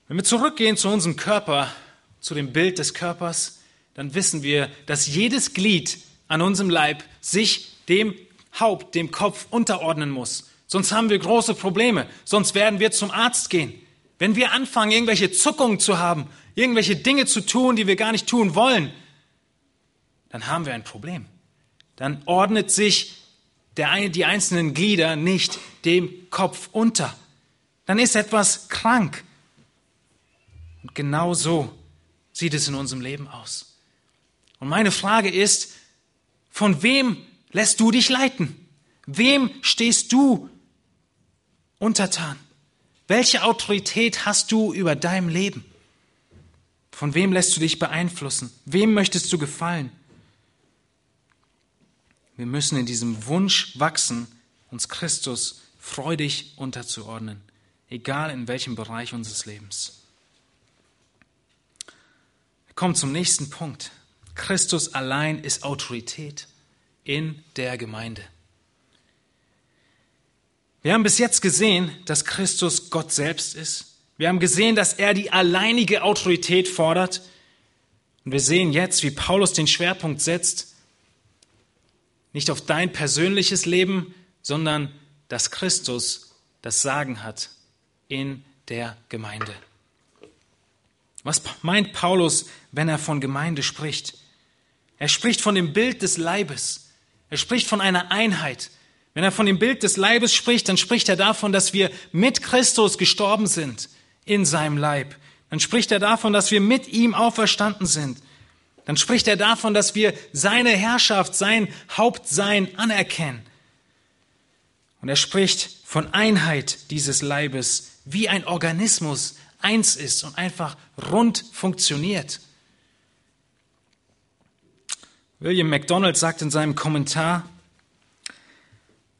Wenn wir zurückgehen zu unserem Körper, zu dem Bild des Körpers, dann wissen wir, dass jedes Glied an unserem Leib sich dem Haupt, dem Kopf unterordnen muss. Sonst haben wir große Probleme. Sonst werden wir zum Arzt gehen. Wenn wir anfangen, irgendwelche Zuckungen zu haben, irgendwelche Dinge zu tun, die wir gar nicht tun wollen, dann haben wir ein Problem. Dann ordnet sich der, die einzelnen Glieder nicht dem Kopf unter. Dann ist etwas krank. Und genau so sieht es in unserem Leben aus. Und meine Frage ist, von wem lässt du dich leiten? Wem stehst du untertan? Welche Autorität hast du über dein Leben? Von wem lässt du dich beeinflussen? Wem möchtest du gefallen? Wir müssen in diesem Wunsch wachsen, uns Christus freudig unterzuordnen, egal in welchem Bereich unseres Lebens. Wir kommen zum nächsten Punkt. Christus allein ist Autorität in der Gemeinde. Wir haben bis jetzt gesehen, dass Christus Gott selbst ist. Wir haben gesehen, dass er die alleinige Autorität fordert. Und wir sehen jetzt, wie Paulus den Schwerpunkt setzt, nicht auf dein persönliches Leben, sondern dass Christus das Sagen hat in der Gemeinde. Was meint Paulus, wenn er von Gemeinde spricht? Er spricht von dem Bild des Leibes. Er spricht von einer Einheit. Wenn er von dem Bild des Leibes spricht, dann spricht er davon, dass wir mit Christus gestorben sind in seinem Leib. Dann spricht er davon, dass wir mit ihm auferstanden sind. Dann spricht er davon, dass wir seine Herrschaft, sein Hauptsein anerkennen. Und er spricht von Einheit dieses Leibes, wie ein Organismus eins ist und einfach rund funktioniert. William MacDonald sagt in seinem Kommentar,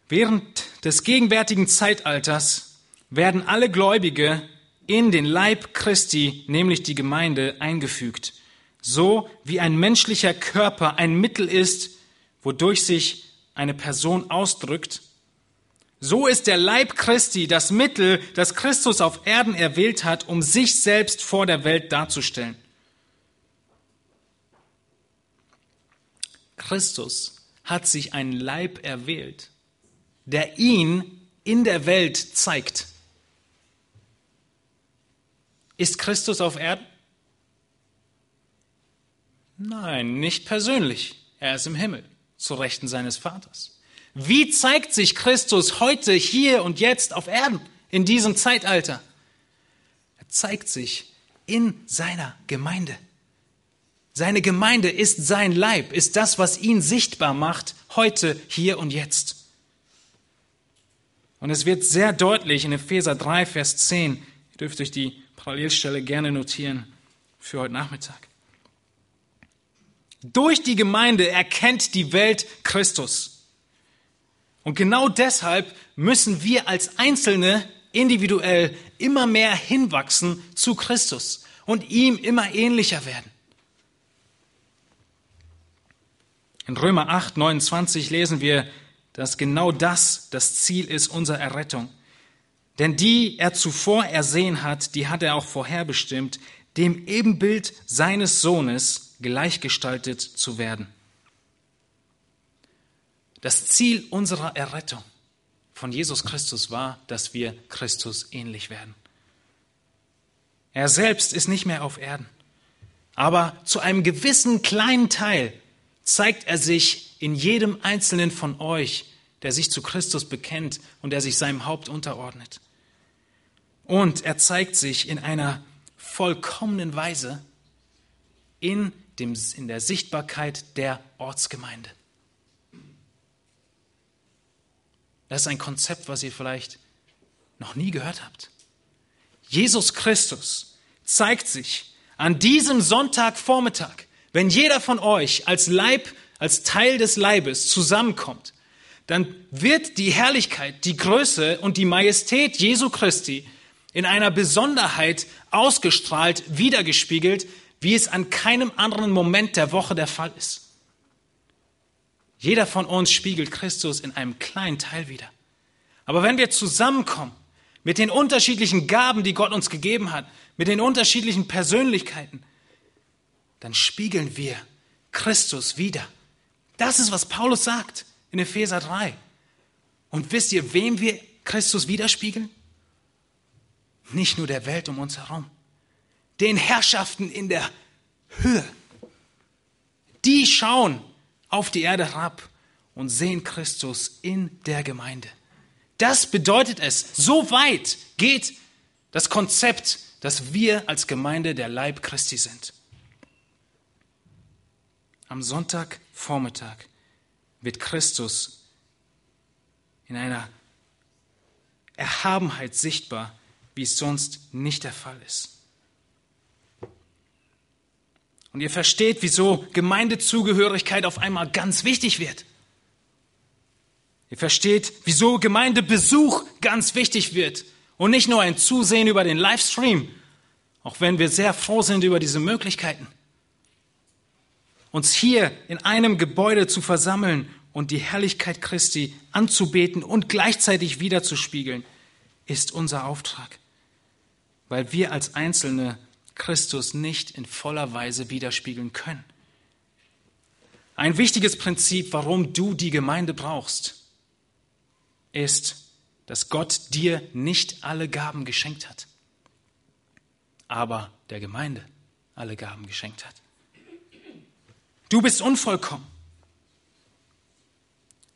während des gegenwärtigen Zeitalters werden alle Gläubige in den Leib Christi, nämlich die Gemeinde, eingefügt, so wie ein menschlicher Körper ein Mittel ist, wodurch sich eine Person ausdrückt, so ist der Leib Christi das Mittel, das Christus auf Erden erwählt hat, um sich selbst vor der Welt darzustellen. Christus hat sich einen Leib erwählt, der ihn in der Welt zeigt. Ist Christus auf Erden? Nein, nicht persönlich. Er ist im Himmel, zu Rechten seines Vaters. Wie zeigt sich Christus heute, hier und jetzt auf Erden, in diesem Zeitalter? Er zeigt sich in seiner Gemeinde. Seine Gemeinde ist sein Leib, ist das, was ihn sichtbar macht, heute, hier und jetzt. Und es wird sehr deutlich in Epheser 3, Vers 10, ihr dürft euch die Parallelstelle gerne notieren für heute Nachmittag. Durch die Gemeinde erkennt die Welt Christus. Und genau deshalb müssen wir als Einzelne individuell immer mehr hinwachsen zu Christus und ihm immer ähnlicher werden. In Römer 8, 29 lesen wir, dass genau das das Ziel ist unserer Errettung. Denn die er zuvor ersehen hat, die hat er auch vorherbestimmt, dem Ebenbild seines Sohnes gleichgestaltet zu werden. Das Ziel unserer Errettung von Jesus Christus war, dass wir Christus ähnlich werden. Er selbst ist nicht mehr auf Erden, aber zu einem gewissen kleinen Teil zeigt er sich in jedem einzelnen von euch, der sich zu Christus bekennt und der sich seinem Haupt unterordnet. Und er zeigt sich in einer vollkommenen Weise in, dem, in der Sichtbarkeit der Ortsgemeinde. Das ist ein Konzept, was ihr vielleicht noch nie gehört habt. Jesus Christus zeigt sich an diesem Sonntagvormittag wenn jeder von euch als Leib, als Teil des Leibes zusammenkommt, dann wird die Herrlichkeit, die Größe und die Majestät Jesu Christi in einer Besonderheit ausgestrahlt, wiedergespiegelt, wie es an keinem anderen Moment der Woche der Fall ist. Jeder von uns spiegelt Christus in einem kleinen Teil wieder. Aber wenn wir zusammenkommen mit den unterschiedlichen Gaben, die Gott uns gegeben hat, mit den unterschiedlichen Persönlichkeiten, dann spiegeln wir Christus wieder. Das ist, was Paulus sagt in Epheser 3. Und wisst ihr, wem wir Christus widerspiegeln? Nicht nur der Welt um uns herum, den Herrschaften in der Höhe. Die schauen auf die Erde herab und sehen Christus in der Gemeinde. Das bedeutet es, so weit geht das Konzept, dass wir als Gemeinde der Leib Christi sind. Am Sonntagvormittag wird Christus in einer Erhabenheit sichtbar, wie es sonst nicht der Fall ist. Und ihr versteht, wieso Gemeindezugehörigkeit auf einmal ganz wichtig wird. Ihr versteht, wieso Gemeindebesuch ganz wichtig wird und nicht nur ein Zusehen über den Livestream, auch wenn wir sehr froh sind über diese Möglichkeiten uns hier in einem Gebäude zu versammeln und die Herrlichkeit Christi anzubeten und gleichzeitig wiederzuspiegeln, ist unser Auftrag, weil wir als Einzelne Christus nicht in voller Weise widerspiegeln können. Ein wichtiges Prinzip, warum du die Gemeinde brauchst, ist, dass Gott dir nicht alle Gaben geschenkt hat, aber der Gemeinde alle Gaben geschenkt hat. Du bist unvollkommen.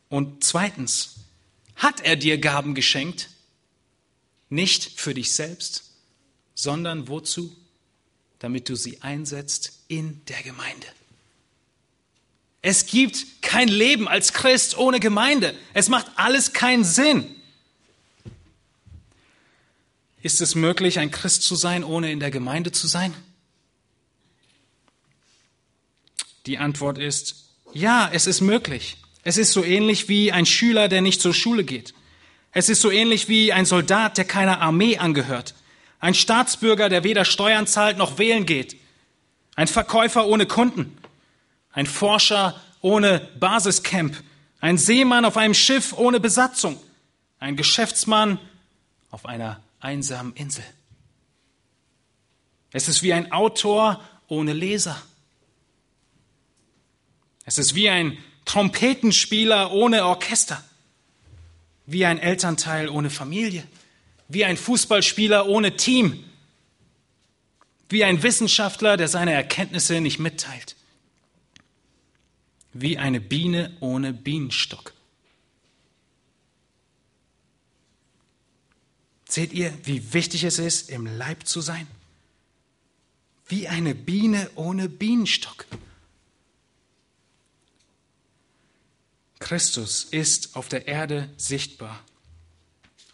Und zweitens, hat er dir Gaben geschenkt? Nicht für dich selbst, sondern wozu? damit du sie einsetzt in der Gemeinde. Es gibt kein Leben als Christ ohne Gemeinde. Es macht alles keinen Sinn. Ist es möglich, ein Christ zu sein, ohne in der Gemeinde zu sein? Die Antwort ist, ja, es ist möglich. Es ist so ähnlich wie ein Schüler, der nicht zur Schule geht. Es ist so ähnlich wie ein Soldat, der keiner Armee angehört. Ein Staatsbürger, der weder Steuern zahlt noch wählen geht. Ein Verkäufer ohne Kunden. Ein Forscher ohne Basiscamp. Ein Seemann auf einem Schiff ohne Besatzung. Ein Geschäftsmann auf einer einsamen Insel. Es ist wie ein Autor ohne Leser. Es ist wie ein Trompetenspieler ohne Orchester, wie ein Elternteil ohne Familie, wie ein Fußballspieler ohne Team, wie ein Wissenschaftler, der seine Erkenntnisse nicht mitteilt, wie eine Biene ohne Bienenstock. Seht ihr, wie wichtig es ist, im Leib zu sein? Wie eine Biene ohne Bienenstock. Christus ist auf der Erde sichtbar.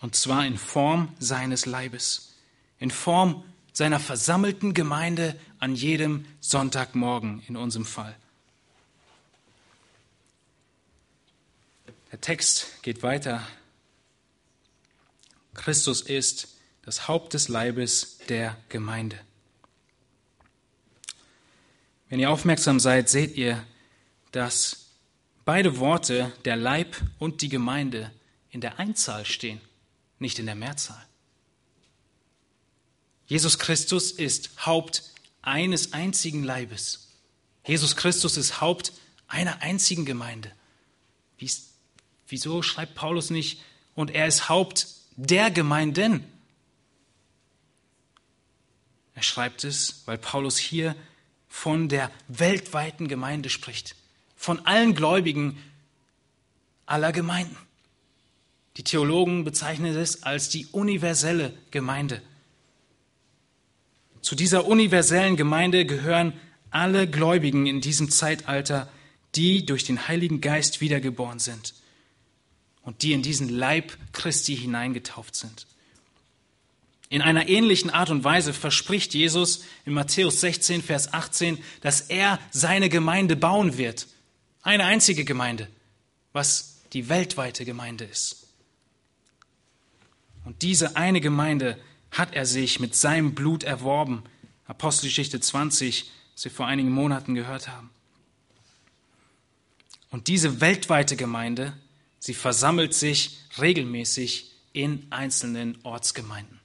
Und zwar in Form seines Leibes, in Form seiner versammelten Gemeinde an jedem Sonntagmorgen in unserem Fall. Der Text geht weiter Christus ist das Haupt des Leibes der Gemeinde. Wenn ihr aufmerksam seid, seht ihr, dass beide Worte, der Leib und die Gemeinde, in der Einzahl stehen, nicht in der Mehrzahl. Jesus Christus ist Haupt eines einzigen Leibes. Jesus Christus ist Haupt einer einzigen Gemeinde. Wieso schreibt Paulus nicht, und er ist Haupt der Gemeinden. Er schreibt es, weil Paulus hier von der weltweiten Gemeinde spricht, von allen Gläubigen aller Gemeinden. Die Theologen bezeichnen es als die universelle Gemeinde. Zu dieser universellen Gemeinde gehören alle Gläubigen in diesem Zeitalter, die durch den Heiligen Geist wiedergeboren sind und die in diesen Leib Christi hineingetauft sind. In einer ähnlichen Art und Weise verspricht Jesus in Matthäus 16, Vers 18, dass er seine Gemeinde bauen wird. Eine einzige Gemeinde, was die weltweite Gemeinde ist. Und diese eine Gemeinde hat er sich mit seinem Blut erworben. Apostelgeschichte 20, was wir vor einigen Monaten gehört haben. Und diese weltweite Gemeinde Sie versammelt sich regelmäßig in einzelnen Ortsgemeinden,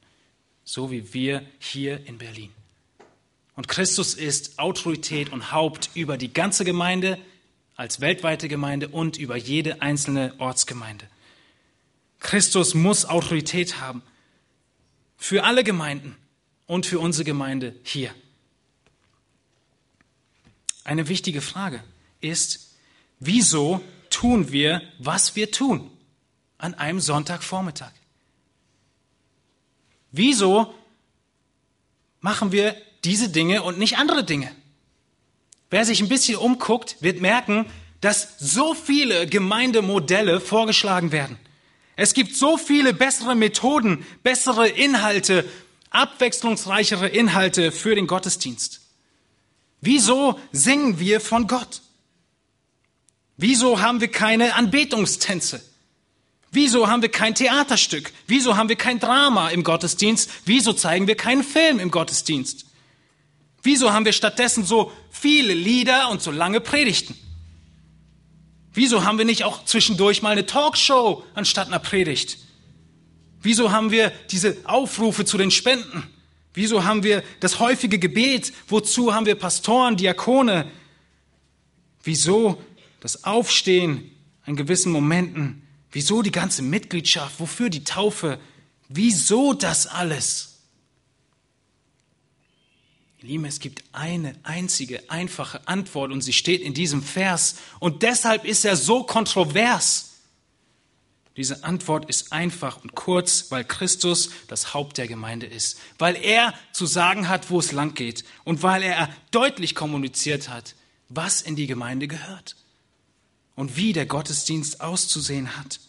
so wie wir hier in Berlin. Und Christus ist Autorität und Haupt über die ganze Gemeinde als weltweite Gemeinde und über jede einzelne Ortsgemeinde. Christus muss Autorität haben für alle Gemeinden und für unsere Gemeinde hier. Eine wichtige Frage ist, wieso tun wir, was wir tun an einem Sonntagvormittag? Wieso machen wir diese Dinge und nicht andere Dinge? Wer sich ein bisschen umguckt, wird merken, dass so viele Gemeindemodelle vorgeschlagen werden. Es gibt so viele bessere Methoden, bessere Inhalte, abwechslungsreichere Inhalte für den Gottesdienst. Wieso singen wir von Gott? Wieso haben wir keine Anbetungstänze? Wieso haben wir kein Theaterstück? Wieso haben wir kein Drama im Gottesdienst? Wieso zeigen wir keinen Film im Gottesdienst? Wieso haben wir stattdessen so viele Lieder und so lange Predigten? Wieso haben wir nicht auch zwischendurch mal eine Talkshow anstatt einer Predigt? Wieso haben wir diese Aufrufe zu den Spenden? Wieso haben wir das häufige Gebet? Wozu haben wir Pastoren, Diakone? Wieso das Aufstehen an gewissen Momenten, wieso die ganze Mitgliedschaft, wofür die Taufe, wieso das alles? Ihr Lieben, es gibt eine einzige, einfache Antwort und sie steht in diesem Vers und deshalb ist er so kontrovers. Diese Antwort ist einfach und kurz, weil Christus das Haupt der Gemeinde ist, weil er zu sagen hat, wo es lang geht und weil er deutlich kommuniziert hat, was in die Gemeinde gehört und wie der Gottesdienst auszusehen hat.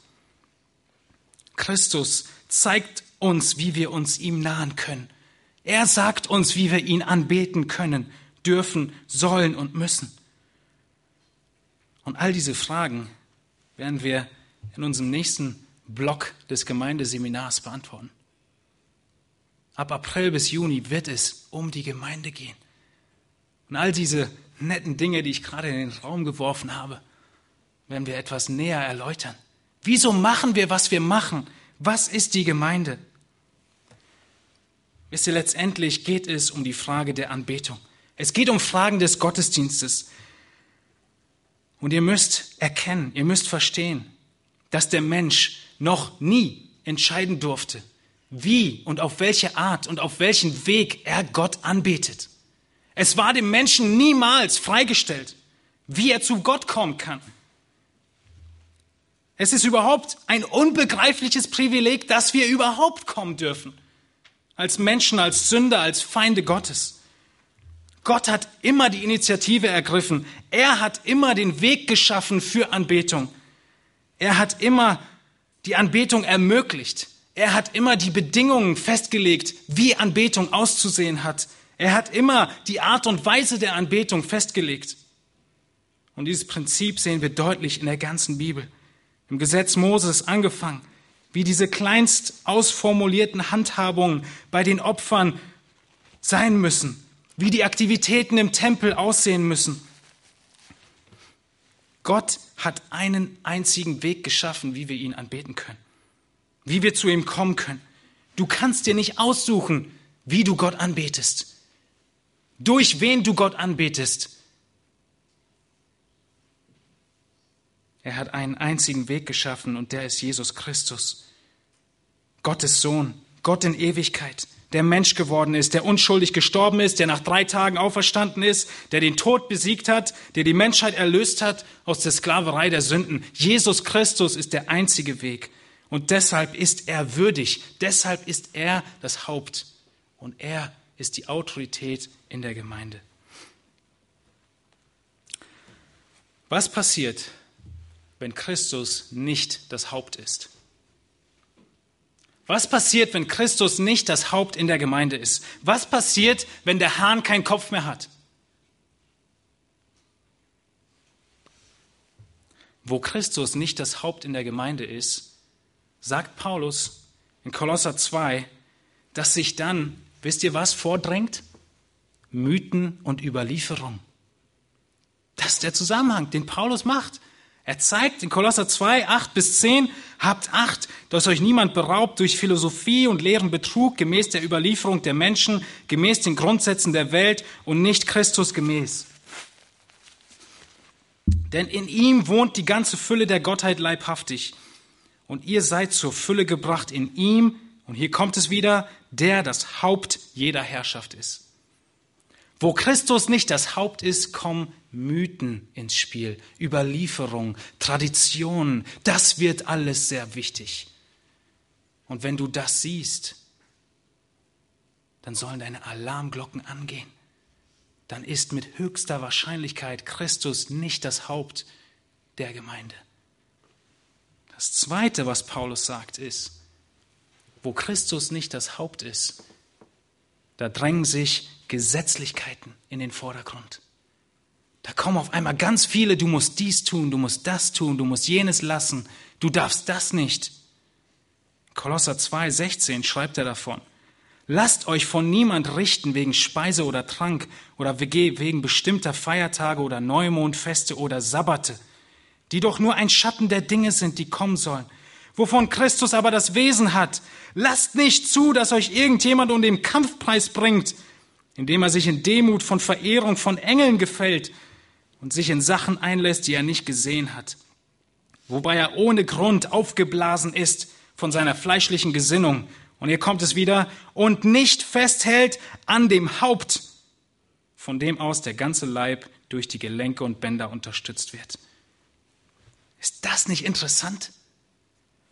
Christus zeigt uns, wie wir uns ihm nahen können. Er sagt uns, wie wir ihn anbeten können, dürfen, sollen und müssen. Und all diese Fragen werden wir in unserem nächsten Block des Gemeindeseminars beantworten. Ab April bis Juni wird es um die Gemeinde gehen. Und all diese netten Dinge, die ich gerade in den Raum geworfen habe, werden wir etwas näher erläutern. Wieso machen wir, was wir machen? Was ist die Gemeinde? Wisst ihr, letztendlich geht es um die Frage der Anbetung. Es geht um Fragen des Gottesdienstes. Und ihr müsst erkennen, ihr müsst verstehen, dass der Mensch noch nie entscheiden durfte, wie und auf welche Art und auf welchen Weg er Gott anbetet. Es war dem Menschen niemals freigestellt, wie er zu Gott kommen kann. Es ist überhaupt ein unbegreifliches Privileg, dass wir überhaupt kommen dürfen. Als Menschen, als Sünder, als Feinde Gottes. Gott hat immer die Initiative ergriffen. Er hat immer den Weg geschaffen für Anbetung. Er hat immer die Anbetung ermöglicht. Er hat immer die Bedingungen festgelegt, wie Anbetung auszusehen hat. Er hat immer die Art und Weise der Anbetung festgelegt. Und dieses Prinzip sehen wir deutlich in der ganzen Bibel. Im Gesetz Moses angefangen, wie diese kleinst ausformulierten Handhabungen bei den Opfern sein müssen, wie die Aktivitäten im Tempel aussehen müssen. Gott hat einen einzigen Weg geschaffen, wie wir ihn anbeten können, wie wir zu ihm kommen können. Du kannst dir nicht aussuchen, wie du Gott anbetest, durch wen du Gott anbetest. Er hat einen einzigen Weg geschaffen und der ist Jesus Christus, Gottes Sohn, Gott in Ewigkeit der Mensch geworden ist, der unschuldig gestorben ist, der nach drei Tagen auferstanden ist, der den Tod besiegt hat, der die Menschheit erlöst hat aus der Sklaverei der Sünden. Jesus Christus ist der einzige Weg. Und deshalb ist er würdig. Deshalb ist er das Haupt. Und er ist die Autorität in der Gemeinde. Was passiert, wenn Christus nicht das Haupt ist? Was passiert, wenn Christus nicht das Haupt in der Gemeinde ist? Was passiert, wenn der Hahn keinen Kopf mehr hat? Wo Christus nicht das Haupt in der Gemeinde ist, sagt Paulus in Kolosser 2, dass sich dann, wisst ihr was, vordrängt? Mythen und Überlieferung. Das ist der Zusammenhang, den Paulus macht. Er zeigt in Kolosser 2, 8 bis 10, habt Acht, dass euch niemand beraubt durch Philosophie und leeren Betrug gemäß der Überlieferung der Menschen, gemäß den Grundsätzen der Welt und nicht Christus gemäß. Denn in ihm wohnt die ganze Fülle der Gottheit leibhaftig. Und ihr seid zur Fülle gebracht in ihm, und hier kommt es wieder, der das Haupt jeder Herrschaft ist. Wo Christus nicht das Haupt ist, kommen Mythen ins Spiel, Überlieferung, Traditionen. Das wird alles sehr wichtig. Und wenn du das siehst, dann sollen deine Alarmglocken angehen. Dann ist mit höchster Wahrscheinlichkeit Christus nicht das Haupt der Gemeinde. Das Zweite, was Paulus sagt, ist, wo Christus nicht das Haupt ist, da drängen sich Gesetzlichkeiten in den Vordergrund. Da kommen auf einmal ganz viele, du musst dies tun, du musst das tun, du musst jenes lassen, du darfst das nicht. Kolosser 2, 16 schreibt er davon. Lasst euch von niemand richten wegen Speise oder Trank oder wegen bestimmter Feiertage oder Neumondfeste oder Sabbate, die doch nur ein Schatten der Dinge sind, die kommen sollen, wovon Christus aber das Wesen hat. Lasst nicht zu, dass euch irgendjemand um den Kampfpreis bringt, indem er sich in Demut von Verehrung von Engeln gefällt und sich in Sachen einlässt, die er nicht gesehen hat, wobei er ohne Grund aufgeblasen ist von seiner fleischlichen Gesinnung. Und hier kommt es wieder, und nicht festhält an dem Haupt, von dem aus der ganze Leib durch die Gelenke und Bänder unterstützt wird. Ist das nicht interessant?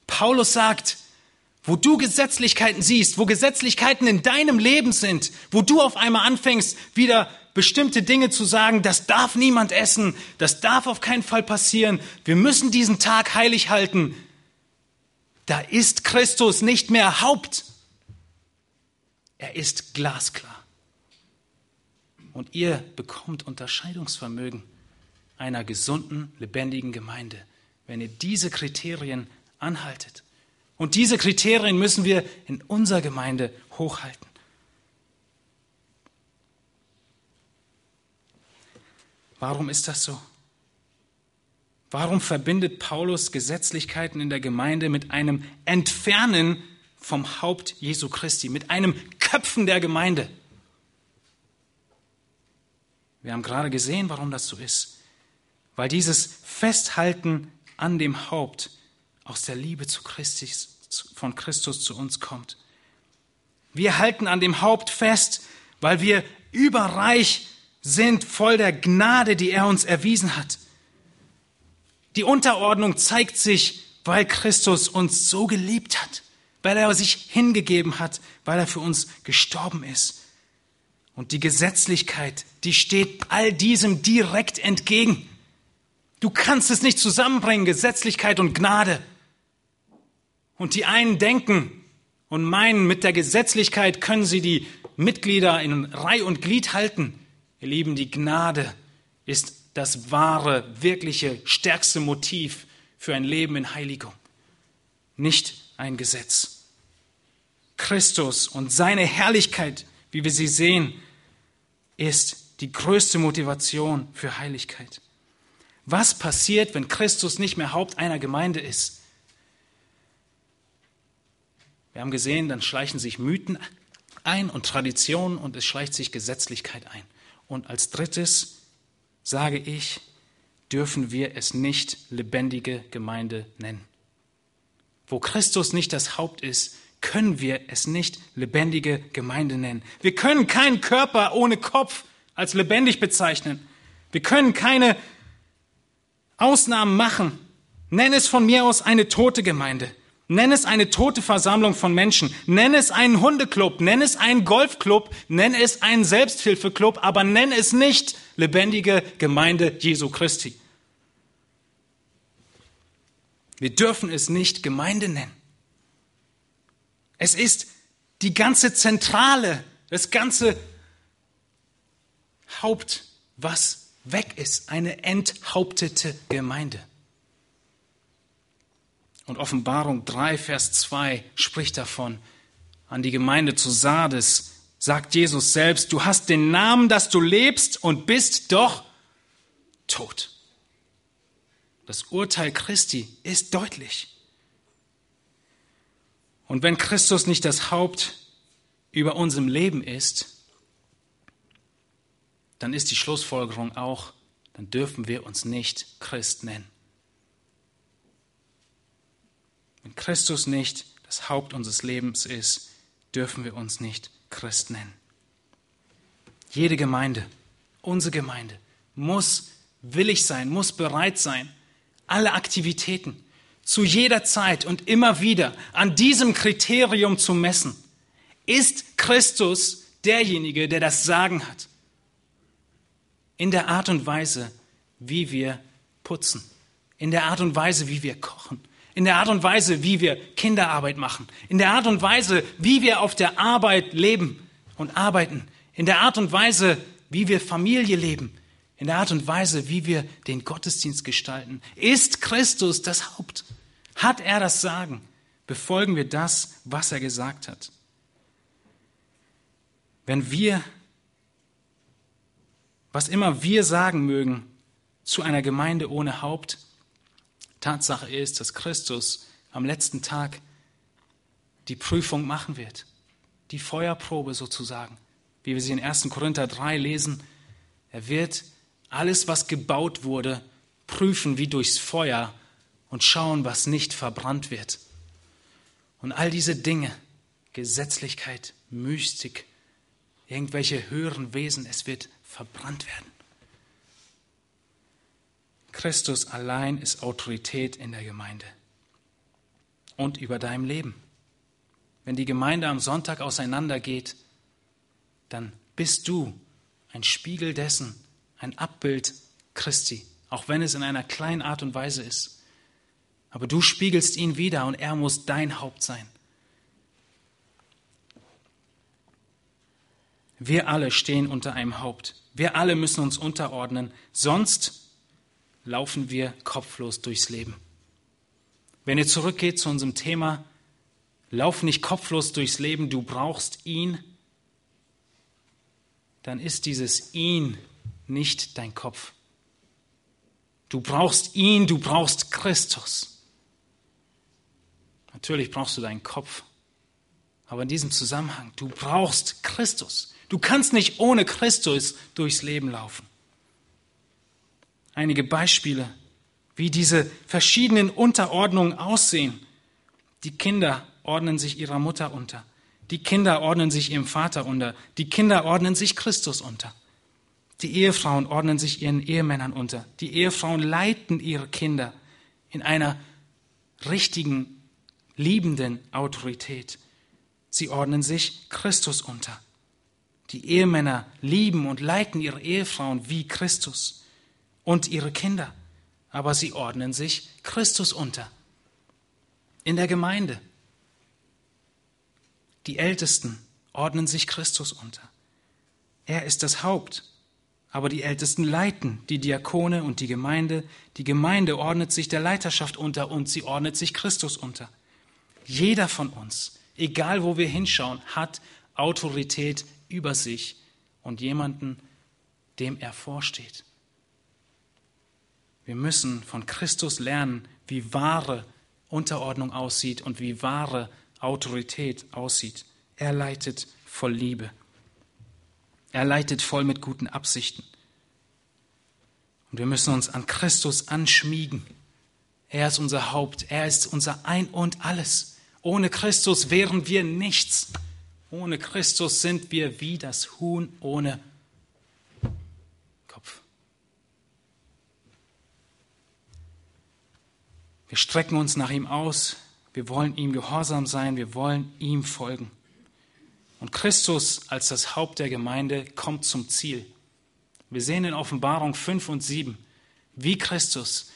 Paulus sagt, wo du Gesetzlichkeiten siehst, wo Gesetzlichkeiten in deinem Leben sind, wo du auf einmal anfängst, wieder bestimmte Dinge zu sagen, das darf niemand essen, das darf auf keinen Fall passieren, wir müssen diesen Tag heilig halten, da ist Christus nicht mehr Haupt. Er ist glasklar. Und ihr bekommt Unterscheidungsvermögen einer gesunden, lebendigen Gemeinde, wenn ihr diese Kriterien anhaltet. Und diese Kriterien müssen wir in unserer Gemeinde hochhalten. Warum ist das so? Warum verbindet Paulus Gesetzlichkeiten in der Gemeinde mit einem Entfernen vom Haupt Jesu Christi, mit einem Köpfen der Gemeinde? Wir haben gerade gesehen, warum das so ist. Weil dieses Festhalten an dem Haupt aus der Liebe zu Christus, von Christus zu uns kommt. Wir halten an dem Haupt fest, weil wir überreich sind voll der Gnade, die er uns erwiesen hat. Die Unterordnung zeigt sich, weil Christus uns so geliebt hat, weil er sich hingegeben hat, weil er für uns gestorben ist. Und die Gesetzlichkeit, die steht all diesem direkt entgegen. Du kannst es nicht zusammenbringen, Gesetzlichkeit und Gnade. Und die einen denken und meinen, mit der Gesetzlichkeit können sie die Mitglieder in Reih und Glied halten. Ihr Lieben, die Gnade ist das wahre, wirkliche, stärkste Motiv für ein Leben in Heiligung. Nicht ein Gesetz. Christus und seine Herrlichkeit, wie wir sie sehen, ist die größte Motivation für Heiligkeit. Was passiert, wenn Christus nicht mehr Haupt einer Gemeinde ist? Wir haben gesehen, dann schleichen sich Mythen ein und Traditionen und es schleicht sich Gesetzlichkeit ein. Und als drittes sage ich, dürfen wir es nicht lebendige Gemeinde nennen. Wo Christus nicht das Haupt ist, können wir es nicht lebendige Gemeinde nennen. Wir können keinen Körper ohne Kopf als lebendig bezeichnen. Wir können keine Ausnahmen machen. Nenn es von mir aus eine tote Gemeinde. Nenn es eine tote Versammlung von Menschen. Nenn es einen Hundeclub. Nenn es einen Golfclub. Nenn es einen Selbsthilfeclub. Aber nenn es nicht lebendige Gemeinde Jesu Christi. Wir dürfen es nicht Gemeinde nennen. Es ist die ganze Zentrale, das ganze Haupt, was weg ist, eine enthauptete Gemeinde. Und Offenbarung 3, Vers 2 spricht davon. An die Gemeinde zu Sardes sagt Jesus selbst, du hast den Namen, dass du lebst und bist doch tot. Das Urteil Christi ist deutlich. Und wenn Christus nicht das Haupt über unserem Leben ist, dann ist die Schlussfolgerung auch, dann dürfen wir uns nicht Christ nennen. Wenn Christus nicht das Haupt unseres Lebens ist, dürfen wir uns nicht Christ nennen. Jede Gemeinde, unsere Gemeinde, muss willig sein, muss bereit sein, alle Aktivitäten zu jeder Zeit und immer wieder an diesem Kriterium zu messen. Ist Christus derjenige, der das Sagen hat? In der Art und Weise, wie wir putzen, in der Art und Weise, wie wir kochen, in der Art und Weise, wie wir Kinderarbeit machen, in der Art und Weise, wie wir auf der Arbeit leben und arbeiten, in der Art und Weise, wie wir Familie leben, in der Art und Weise, wie wir den Gottesdienst gestalten. Ist Christus das Haupt? Hat er das Sagen? Befolgen wir das, was er gesagt hat? Wenn wir, was immer wir sagen mögen, zu einer Gemeinde ohne Haupt, Tatsache ist, dass Christus am letzten Tag die Prüfung machen wird. Die Feuerprobe sozusagen. Wie wir sie in 1. Korinther 3 lesen. Er wird alles, was gebaut wurde, prüfen wie durchs Feuer und schauen, was nicht verbrannt wird. Und all diese Dinge, Gesetzlichkeit, Mystik, irgendwelche höheren Wesen, es wird verbrannt werden. Christus allein ist Autorität in der Gemeinde. und über deinem Leben. Wenn die Gemeinde am Sonntag auseinandergeht, dann bist du ein Spiegel dessen, ein Abbild Christi, auch wenn es in einer kleinen Art und Weise ist. Aber du spiegelst ihn wieder und er muss dein Haupt sein. Wir alle stehen unter einem Haupt. Wir alle müssen uns unterordnen, sonst laufen wir kopflos durchs Leben. Wenn ihr zurückgeht zu unserem Thema, lauf nicht kopflos durchs Leben, du brauchst ihn, dann ist dieses ihn nicht dein Kopf. Du brauchst ihn, du brauchst Christus. Natürlich brauchst du deinen Kopf, aber in diesem Zusammenhang, du brauchst Christus. Du kannst nicht ohne Christus durchs Leben laufen. Einige Beispiele, wie diese verschiedenen Unterordnungen aussehen. Die Kinder ordnen sich ihrer Mutter unter. Die Kinder ordnen sich ihrem Vater unter. Die Kinder ordnen sich Christus unter. Die Ehefrauen ordnen sich ihren Ehemännern unter. Die Ehefrauen leiten ihre Kinder in einer richtigen, liebenden Autorität. Sie ordnen sich Christus unter. Die Ehemänner lieben und leiten ihre Ehefrauen wie Christus und ihre Kinder, aber sie ordnen sich Christus unter. In der Gemeinde. Die Ältesten ordnen sich Christus unter. Er ist das Haupt, aber die Ältesten leiten die Diakone und die Gemeinde. Die Gemeinde ordnet sich der Leiterschaft unter und sie ordnet sich Christus unter. Jeder von uns, egal wo wir hinschauen, hat Autorität über sich und jemanden, dem er vorsteht. Wir müssen von Christus lernen, wie wahre Unterordnung aussieht und wie wahre Autorität aussieht. Er leitet voll Liebe. Er leitet voll mit guten Absichten. Und wir müssen uns an Christus anschmiegen. Er ist unser Haupt, er ist unser Ein und alles. Ohne Christus wären wir nichts. Ohne Christus sind wir wie das Huhn ohne Kopf. Wir strecken uns nach ihm aus, wir wollen ihm gehorsam sein, wir wollen ihm folgen. Und Christus als das Haupt der Gemeinde kommt zum Ziel. Wir sehen in Offenbarung 5 und 7, wie Christus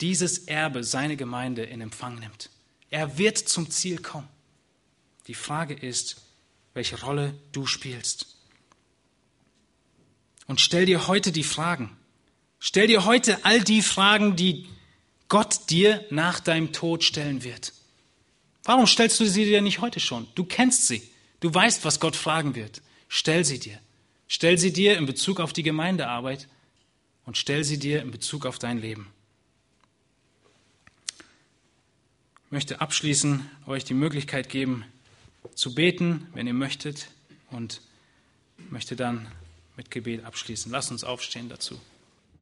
dieses Erbe, seine Gemeinde in Empfang nimmt. Er wird zum Ziel kommen. Die Frage ist, welche Rolle du spielst. Und stell dir heute die Fragen. Stell dir heute all die Fragen, die Gott dir nach deinem Tod stellen wird. Warum stellst du sie dir nicht heute schon? Du kennst sie. Du weißt, was Gott fragen wird. Stell sie dir. Stell sie dir in Bezug auf die Gemeindearbeit und stell sie dir in Bezug auf dein Leben. Ich möchte abschließend euch die Möglichkeit geben, zu beten, wenn ihr möchtet, und möchte dann mit Gebet abschließen. Lasst uns aufstehen dazu.